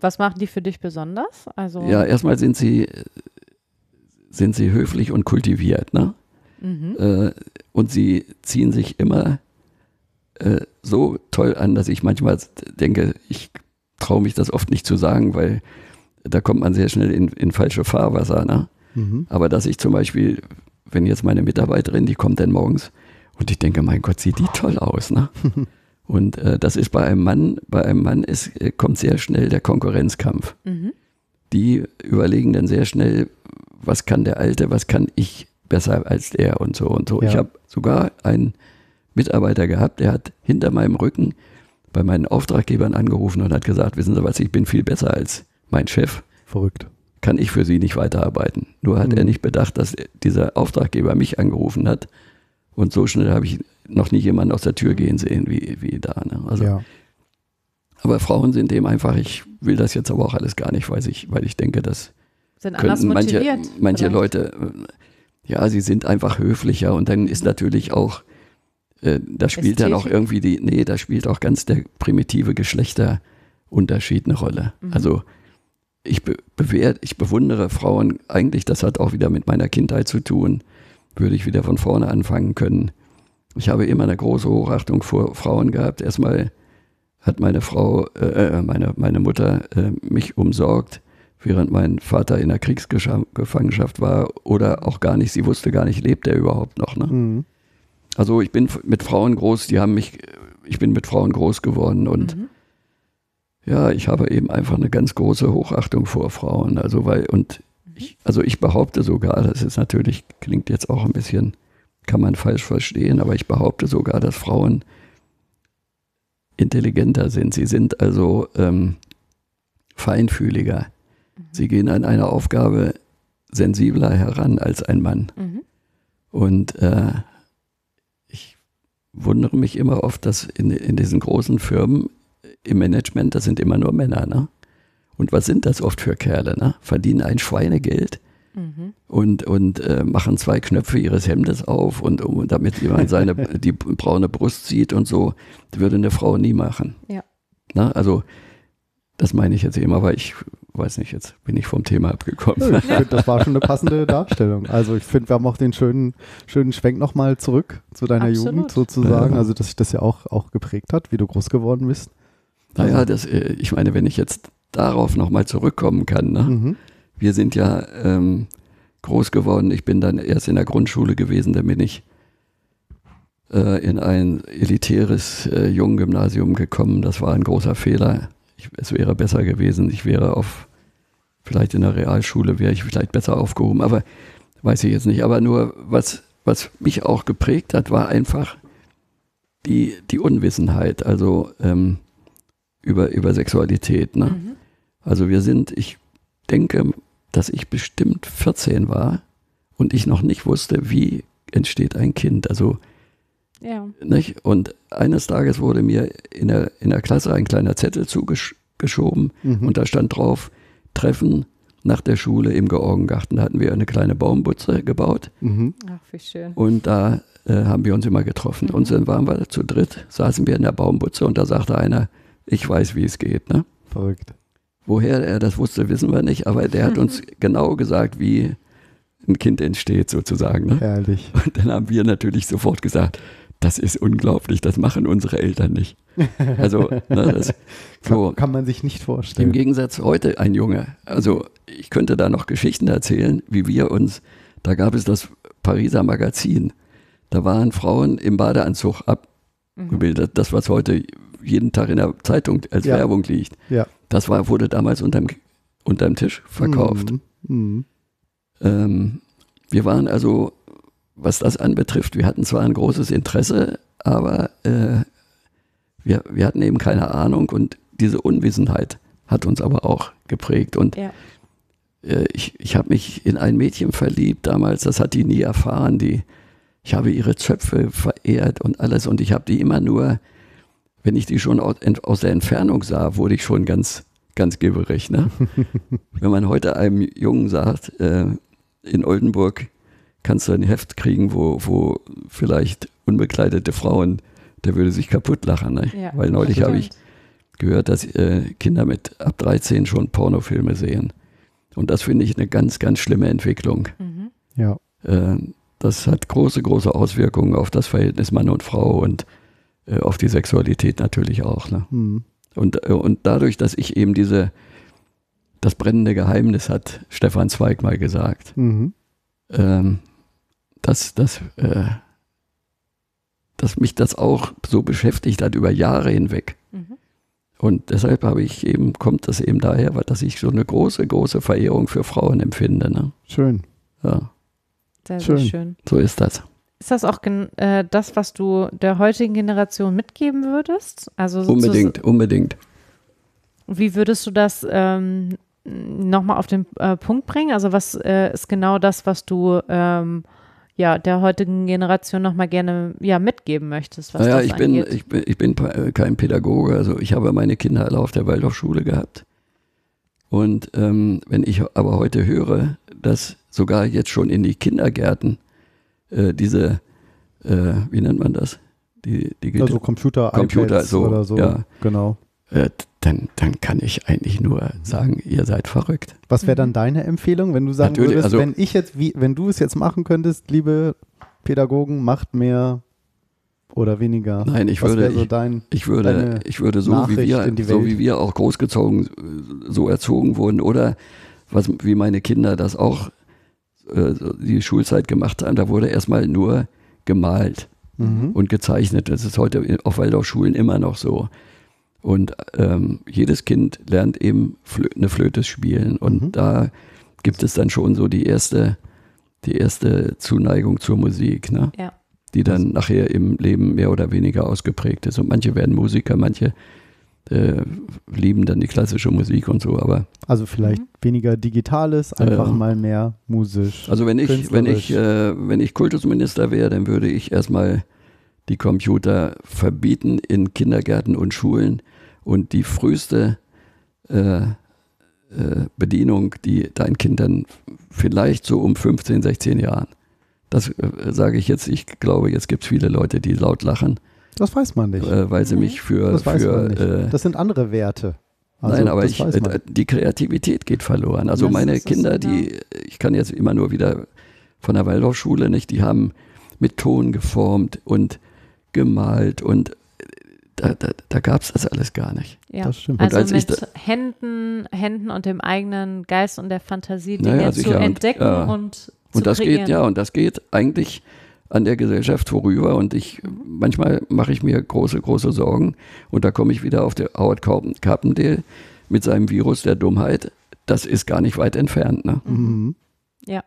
Was machen die für dich besonders? Also, ja, erstmal sind sie, sind sie höflich und kultiviert, ne? mhm. Äh, und sie ziehen sich immer äh, so toll an, dass ich manchmal denke, ich traue mich das oft nicht zu sagen, weil da kommt man sehr schnell in, in falsche Fahrwasser. Ne? Mhm. Aber dass ich zum Beispiel, wenn jetzt meine Mitarbeiterin, die kommt dann morgens und ich denke, mein Gott, sieht die toll aus. Ne? Und äh, das ist bei einem Mann, bei einem Mann ist, äh, kommt sehr schnell der Konkurrenzkampf. Mhm. Die überlegen dann sehr schnell, was kann der Alte, was kann ich besser als der und so und so. Ja. Ich habe sogar einen Mitarbeiter gehabt, der hat hinter meinem Rücken bei meinen Auftraggebern angerufen und hat gesagt, wissen Sie was, ich bin viel besser als mein Chef, Verrückt. Kann ich für Sie nicht weiterarbeiten. Nur hat Mhm. er nicht bedacht, dass dieser Auftraggeber mich angerufen hat und so schnell habe ich noch nie jemanden aus der Tür gehen sehen wie, wie da. Ne? Also, ja. Aber Frauen sind dem einfach, ich will das jetzt aber auch alles gar nicht, weil ich, weil ich denke, dass Sind anders könnten manche, manche vielleicht. Leute, äh, ja, sie sind einfach höflicher und dann ist natürlich auch, äh, da spielt dann auch irgendwie die, nee, da spielt auch ganz der primitive Geschlechterunterschied eine Rolle. Mhm. Also ich, be bewähr, ich bewundere Frauen eigentlich, das hat auch wieder mit meiner Kindheit zu tun, würde ich wieder von vorne anfangen können. Ich habe immer eine große Hochachtung vor Frauen gehabt. Erstmal hat meine Frau, äh, meine, meine Mutter äh, mich umsorgt, während mein Vater in der Kriegsgefangenschaft war oder auch gar nicht, sie wusste gar nicht, lebt er überhaupt noch. Ne? Mhm. Also ich bin mit Frauen groß, die haben mich, ich bin mit Frauen groß geworden und Mhm. Ja, ich habe eben einfach eine ganz große Hochachtung vor Frauen. Also weil, und ich, also ich behaupte sogar, das ist natürlich, klingt jetzt auch ein bisschen, kann man falsch verstehen, aber ich behaupte sogar, dass Frauen intelligenter sind. Sie sind also ähm, feinfühliger. Sie gehen an eine Aufgabe sensibler heran als ein Mann. Mhm. Und äh, ich wundere mich immer oft, dass in, in diesen großen Firmen im Management, das sind immer nur Männer, ne? Und was sind das oft für Kerle, ne? Verdienen ein Schweinegeld Mhm. und, und äh, machen zwei Knöpfe ihres Hemdes auf und um, damit jemand seine die braune Brust sieht und so, das würde eine Frau nie machen. Ja. Na, also das meine ich jetzt eben, aber ich weiß nicht, jetzt bin ich vom Thema abgekommen. Ich finde, das war schon eine passende Darstellung. Also ich finde, wir haben auch den schönen, schönen Schwenk nochmal zurück zu deiner Absolut. Jugend sozusagen. Ja. Also dass sich das ja auch, auch geprägt hat, wie du groß geworden bist. Naja, das, äh, ich meine, wenn ich jetzt darauf nochmal zurückkommen kann, ne? Mhm. wir sind ja ähm, groß geworden. Ich bin dann erst in der Grundschule gewesen, dann bin ich äh, in ein elitäres äh, Junggymnasium gekommen. Das war ein großer Fehler. Ich, es wäre besser gewesen. Ich wäre auf, vielleicht in der Realschule wäre ich vielleicht besser aufgehoben, aber weiß ich jetzt nicht. Aber nur, was, was mich auch geprägt hat, war einfach die, die Unwissenheit, also ähm, über, über Sexualität. Ne? Mhm. Also wir sind, ich denke, dass ich bestimmt 14 war und ich noch nicht wusste, wie entsteht ein Kind. Also, Ja. nicht? Und eines Tages wurde mir in der, in der Klasse ein kleiner Zettel zugeschoben Mhm. und da stand drauf, Treffen nach der Schule im Georgengarten. Da hatten wir eine kleine Baumbutze gebaut Mhm. Ach, wie schön. und da äh, haben wir uns immer getroffen. Mhm. Und dann waren wir zu dritt, saßen wir in der Baumbutze und da sagte einer, ich weiß, wie es geht. Ne? Verrückt. Woher er das wusste, wissen wir nicht, aber der hat uns genau gesagt, wie ein Kind entsteht sozusagen. Ne? Herrlich. Und dann haben wir natürlich sofort gesagt, das ist unglaublich, das machen unsere Eltern nicht. Also, ne, das, so. Kann, kann man sich nicht Im vorstellen. Gegensatz heute ein Junge. Also ich könnte da noch Geschichten erzählen, wie wir uns, da gab es das Pariser Magazin. Da waren Frauen im Badeanzug Mhm. abgebildet. Das, was heute jeden Tag in der Zeitung als Ja. Werbung liegt. Ja. Das war, wurde damals unterm, unterm Tisch verkauft. Mhm. Mhm. Ähm, wir waren also, was das anbetrifft, wir hatten zwar ein großes Interesse, aber äh, wir, wir hatten eben keine Ahnung und diese Unwissenheit hat uns aber auch geprägt. Und Ja. äh, ich, ich habe mich in ein Mädchen verliebt damals, das hat die nie erfahren. Die, ich habe ihre Zöpfe verehrt und alles und ich habe die immer nur, wenn ich die schon aus, der Entfernung sah, wurde ich schon ganz, ganz gibberig. Ne? wenn man heute einem Jungen sagt, äh, in Oldenburg kannst du ein Heft kriegen, wo, wo vielleicht unbekleidete Frauen, der würde sich kaputt lachen. Ne? Ja. Weil neulich habe ich gehört, dass äh, Kinder mit ab 13 schon Pornofilme sehen. Und das finde ich eine ganz, ganz schlimme Entwicklung. Mhm. Ja. Äh, das hat große, große Auswirkungen auf das Verhältnis Mann und Frau und äh, auf die Sexualität natürlich auch. Ne? Mhm. Und, äh, und dadurch, dass ich eben diese, das brennende Geheimnis hat Stefan Zweig mal gesagt, Mhm. ähm, dass, dass, äh, dass mich das auch so beschäftigt hat über Jahre hinweg. Mhm. Und deshalb habe ich eben, kommt das eben daher, weil dass ich so eine große, große Verehrung für Frauen empfinde. Ne? Schön. Ja, Sehr, Schön. sehr schön. so ist das. Ist das auch äh, das, was du der heutigen Generation mitgeben würdest? Also Unbedingt, unbedingt. Wie würdest du das ähm, nochmal auf den äh, Punkt bringen? Also was äh, ist genau das, was du ähm, ja der heutigen Generation nochmal gerne ja mitgeben möchtest? Was Naja, ich bin, ich bin, ich bin äh, kein Pädagoge, also ich habe meine Kinder alle auf der Waldorfschule gehabt. Und ähm, wenn ich aber heute höre, dass sogar jetzt schon in die Kindergärten äh, diese, äh, wie nennt man das? Die, die Also Computer, Computer, iPads so, oder so. ja. Genau. äh, dann, dann kann ich eigentlich nur sagen, ihr seid verrückt. Was wäre Mhm. dann deine Empfehlung, wenn du sagen Natürlich, würdest, also- wenn ich jetzt, wie, wenn du es jetzt machen könntest, liebe Pädagogen, macht mehr oder weniger? Nein, ich Was würde, so ich, dein, Ich würde, deine ich würde so wie Nachricht wir, in die so wie wir auch großgezogen, so erzogen wurden oder was, wie meine Kinder das auch äh, die Schulzeit gemacht haben, da wurde erstmal nur gemalt mhm. und gezeichnet. Das ist heute auf Waldorfschulen immer noch so. Und ähm, jedes Kind lernt eben Flö eine Flöte spielen und Mhm. da gibt es dann schon so die erste, die erste Zuneigung zur Musik. Ne? Ja. die dann nachher im Leben mehr oder weniger ausgeprägt ist. Und manche werden Musiker, manche äh, lieben dann die klassische Musik und so, aber Also vielleicht Mhm. weniger Digitales, einfach Ja. mal mehr musisch. also wenn ich, wenn ich, äh, wenn ich Kultusminister wäre, dann würde ich erstmal die Computer verbieten in Kindergärten und Schulen und die früheste äh, äh, Bedienung, die dein Kind dann vielleicht so um 15, 16 Jahren. Das äh, sage ich jetzt, ich glaube, jetzt gibt es viele Leute, die laut lachen, Das weiß man nicht. äh, weil sie Mhm. mich für, das weiß für man nicht. äh, das sind andere Werte. Also, Nein, aber ich, äh, die Kreativität geht verloren. Also Das meine Kinder, genau. die, ich kann jetzt immer nur wieder von der Waldorfschule, nicht, die haben mit Ton geformt und gemalt und äh, da, da, da gab es das alles gar nicht. Ja. Das stimmt. Also als ich mit Händen, Händen und dem eigenen Geist und der Fantasie Naja, Dinge sicher. zu Und, entdecken ja. und zu Und das kreieren. geht, ja, und das geht eigentlich an der Gesellschaft vorüber und ich, manchmal mache ich mir große, große Sorgen und da komme ich wieder auf der Howard Carpen- Carpendale mit seinem Virus der Dummheit. Das ist gar nicht weit entfernt, ne? Mhm. Ja.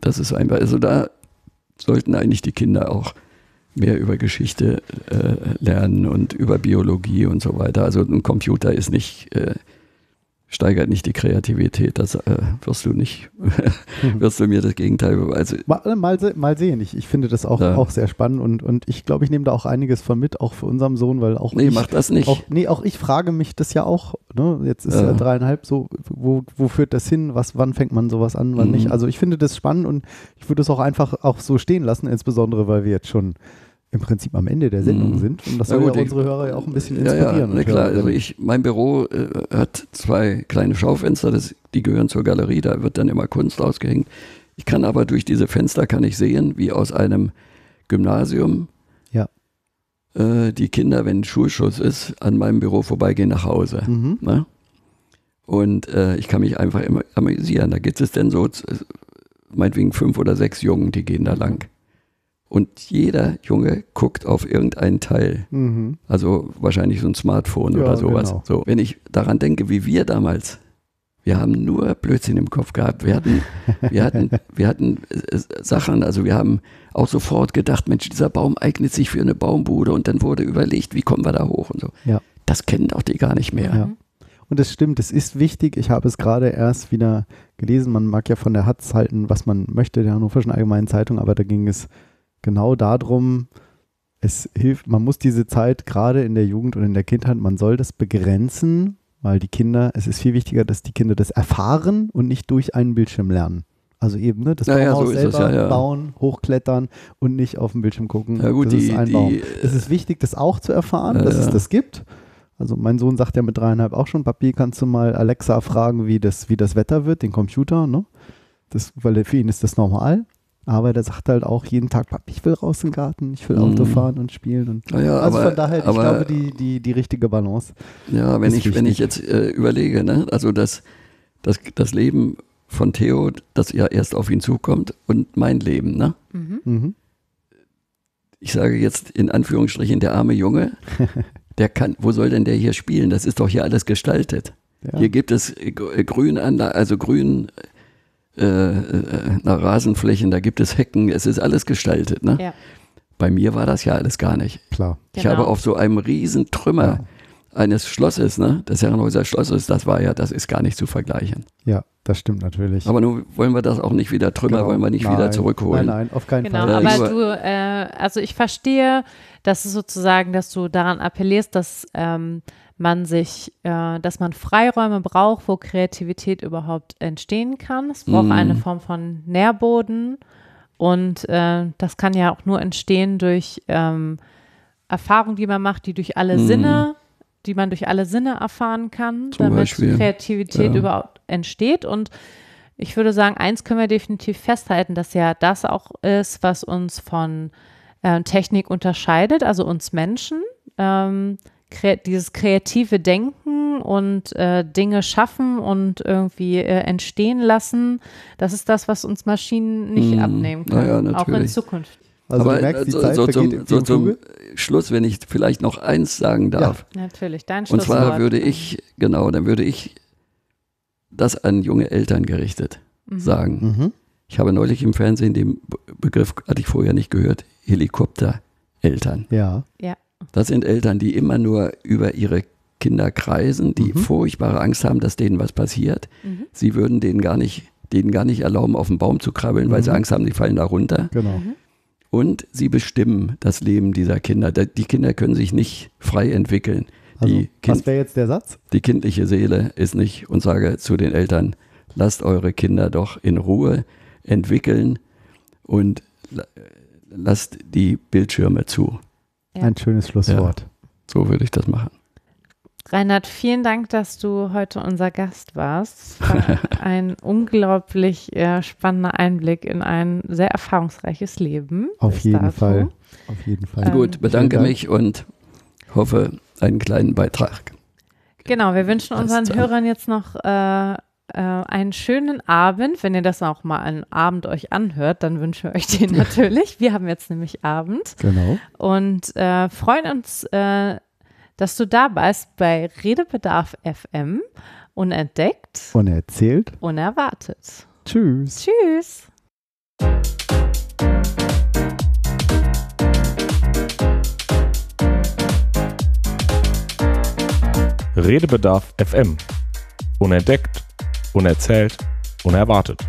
Das ist einfach, also da sollten eigentlich die Kinder auch mehr über Geschichte äh, lernen und über Biologie und so weiter. Also ein Computer ist nicht, äh, steigert nicht die Kreativität. Das äh, wirst du nicht, wirst du mir das Gegenteil beweisen. Mal, mal, se- mal sehen. Ich, ich finde das auch, Ja. auch sehr spannend und, und ich glaube, ich nehme da auch einiges von mit, auch für unseren Sohn, weil auch Nee, ich, mach das nicht. Auch, nee, auch ich frage mich das ja auch. Ne? Jetzt ist Ja. er dreieinhalb, so, wo, wo führt das hin? Was, wann fängt man sowas an, wann Mhm. nicht? Also ich finde das spannend und ich würde es auch einfach auch so stehen lassen, insbesondere weil wir jetzt schon im Prinzip am Ende der Sendung Mhm. sind. Und das soll gut, ja ich- unsere Hörer ja auch ein bisschen inspirieren. ja, na klar. Also ich, mein Büro äh, hat zwei kleine Schaufenster, das, die gehören zur Galerie, da wird dann immer Kunst ausgehängt. Ich kann aber durch diese Fenster kann ich sehen, wie aus einem Gymnasium Ja. äh, die Kinder, wenn Schulschuss ist, an meinem Büro vorbeigehen nach Hause. Mhm. Ne? Und äh, ich kann mich einfach immer amüsieren. Da gibt es denn so, äh, meinetwegen fünf oder sechs Jungen, die gehen da lang. Und jeder Junge guckt auf irgendeinen Teil. Mhm. Also wahrscheinlich so ein Smartphone Ja, oder sowas. genau. So, wenn ich daran denke, wie wir damals, wir haben nur Blödsinn im Kopf gehabt. Wir hatten, wir hatten, wir hatten äh, Sachen, also wir haben auch sofort gedacht, Mensch, dieser Baum eignet sich für eine Baumbude und dann wurde überlegt, wie kommen wir da hoch und so. Ja. Das kennen doch die gar nicht mehr. Ja. Und es stimmt, es ist wichtig. Ich habe es gerade erst wieder gelesen. Man mag ja von der Hatz halten, was man möchte, der Hannoverschen Allgemeinen Zeitung, aber da ging es genau darum, es hilft, man muss diese Zeit gerade in der Jugend und in der Kindheit, man soll das begrenzen, weil die Kinder, es ist viel wichtiger, dass die Kinder das erfahren und nicht durch einen Bildschirm lernen. Also eben, ne, das Ja, ja, Baumhaus so ist es, selber ja, ja. bauen, hochklettern und nicht auf den Bildschirm gucken. Ja gut, das die, ist ein die, Baum. Es ist wichtig, das auch zu erfahren, Ja, dass es ja. das gibt. Also mein Sohn sagt ja mit dreieinhalb auch schon, Papi, kannst du mal Alexa fragen, wie das, wie das Wetter wird, den Computer, ne? Das, weil für ihn ist das normal. Aber der sagt halt auch jeden Tag, ich will raus in den Garten, ich will Mhm. Auto fahren und spielen. Und Naja, also aber, von daher, aber, ich glaube, die, die, die richtige Balance. Ja, wenn ist ich, wenn ich jetzt äh, überlege, ne, also das, das, das Leben von Theo, das ja erst auf ihn zukommt und mein Leben, ne? Mhm. Mhm. Ich sage jetzt in Anführungsstrichen, der arme Junge, der kann, wo soll denn der hier spielen? Das ist doch hier alles gestaltet. Ja. Hier gibt es äh, Gr- äh, Grünanla also Grün, äh, äh, na, Rasenflächen, da gibt es Hecken, es ist alles gestaltet, ne? Ja. Bei mir war das ja alles gar nicht. Klar. Ich Genau. habe auf so einem riesen Trümmer Ja. eines Schlosses, ne, des Herrenhäuser Schlosses, das war ja, das ist gar nicht zu vergleichen. Ja, das stimmt natürlich. Aber nun wollen wir das auch nicht wieder, Trümmer Genau. wollen wir nicht nein, wieder zurückholen. Nein, nein, auf keinen Genau, Fall. Aber nur- du, äh, also ich verstehe, dass es sozusagen, dass du daran appellierst, dass ähm, man sich, äh, dass man Freiräume braucht, wo Kreativität überhaupt entstehen kann. Es braucht Mhm. eine Form von Nährboden und äh, das kann ja auch nur entstehen durch ähm, Erfahrungen, die man macht, die durch alle Mhm. Sinne, die man durch alle Sinne erfahren kann, Zum damit Beispiel. Kreativität Ja. überhaupt entsteht und ich würde sagen, eins können wir definitiv festhalten, dass ja das auch ist, was uns von äh, Technik unterscheidet, also uns Menschen. Ähm, kre dieses kreative Denken und äh, Dinge schaffen und irgendwie äh, entstehen lassen, das ist das, was uns Maschinen nicht Mhm. abnehmen können, Naja, auch in. Zukunft. Also Aber du merkst, die so, Zeit so, zum, so zum. Schluss, wenn ich vielleicht noch eins sagen darf. Natürlich, dein Und Schlusswort. zwar würde ich, genau, dann würde ich das an junge Eltern gerichtet Mhm. sagen. Mhm. Ich habe neulich im Fernsehen den Be- Begriff, hatte ich vorher nicht gehört, Helikoptereltern. Ja. Das sind Eltern, die immer nur über ihre Kinderkreisen, die Mhm. furchtbare Angst haben, dass denen was passiert. Mhm. Sie würden denen gar nicht, denen gar nicht erlauben, auf den Baum zu krabbeln, weil sie Mhm. Angst haben, die fallen da runter. Genau. Mhm. Und sie bestimmen das Leben dieser Kinder. Die Kinder können sich nicht frei entwickeln. Also, Die, was kind, wäre jetzt der Satz? die kindliche Seele ist nicht und sage zu den Eltern, lasst eure Kinder doch in Ruhe entwickeln und la- lasst die Bildschirme zu. Ja. Ein schönes Schlusswort. So würde ich das machen. Reinhard, vielen Dank, dass du heute unser Gast warst. War ein unglaublich äh, spannender Einblick in ein sehr erfahrungsreiches Leben. Auf jeden dato. Fall. Auf jeden Fall. Ähm, Gut, bedanke mich und hoffe einen kleinen Beitrag. Genau, wir wünschen unseren. Hörern jetzt noch äh, äh, einen schönen Abend. Wenn ihr das auch mal an Abend euch anhört, dann wünschen wir euch den natürlich. Wir haben jetzt nämlich Abend Genau. und äh, freuen uns, äh, dass du da bist bei Redebedarf FM. Unentdeckt, Und er erzählt. unerwartet. Tschüss. Tschüss. Redebedarf FM. Unentdeckt, unerzählt, unerwartet.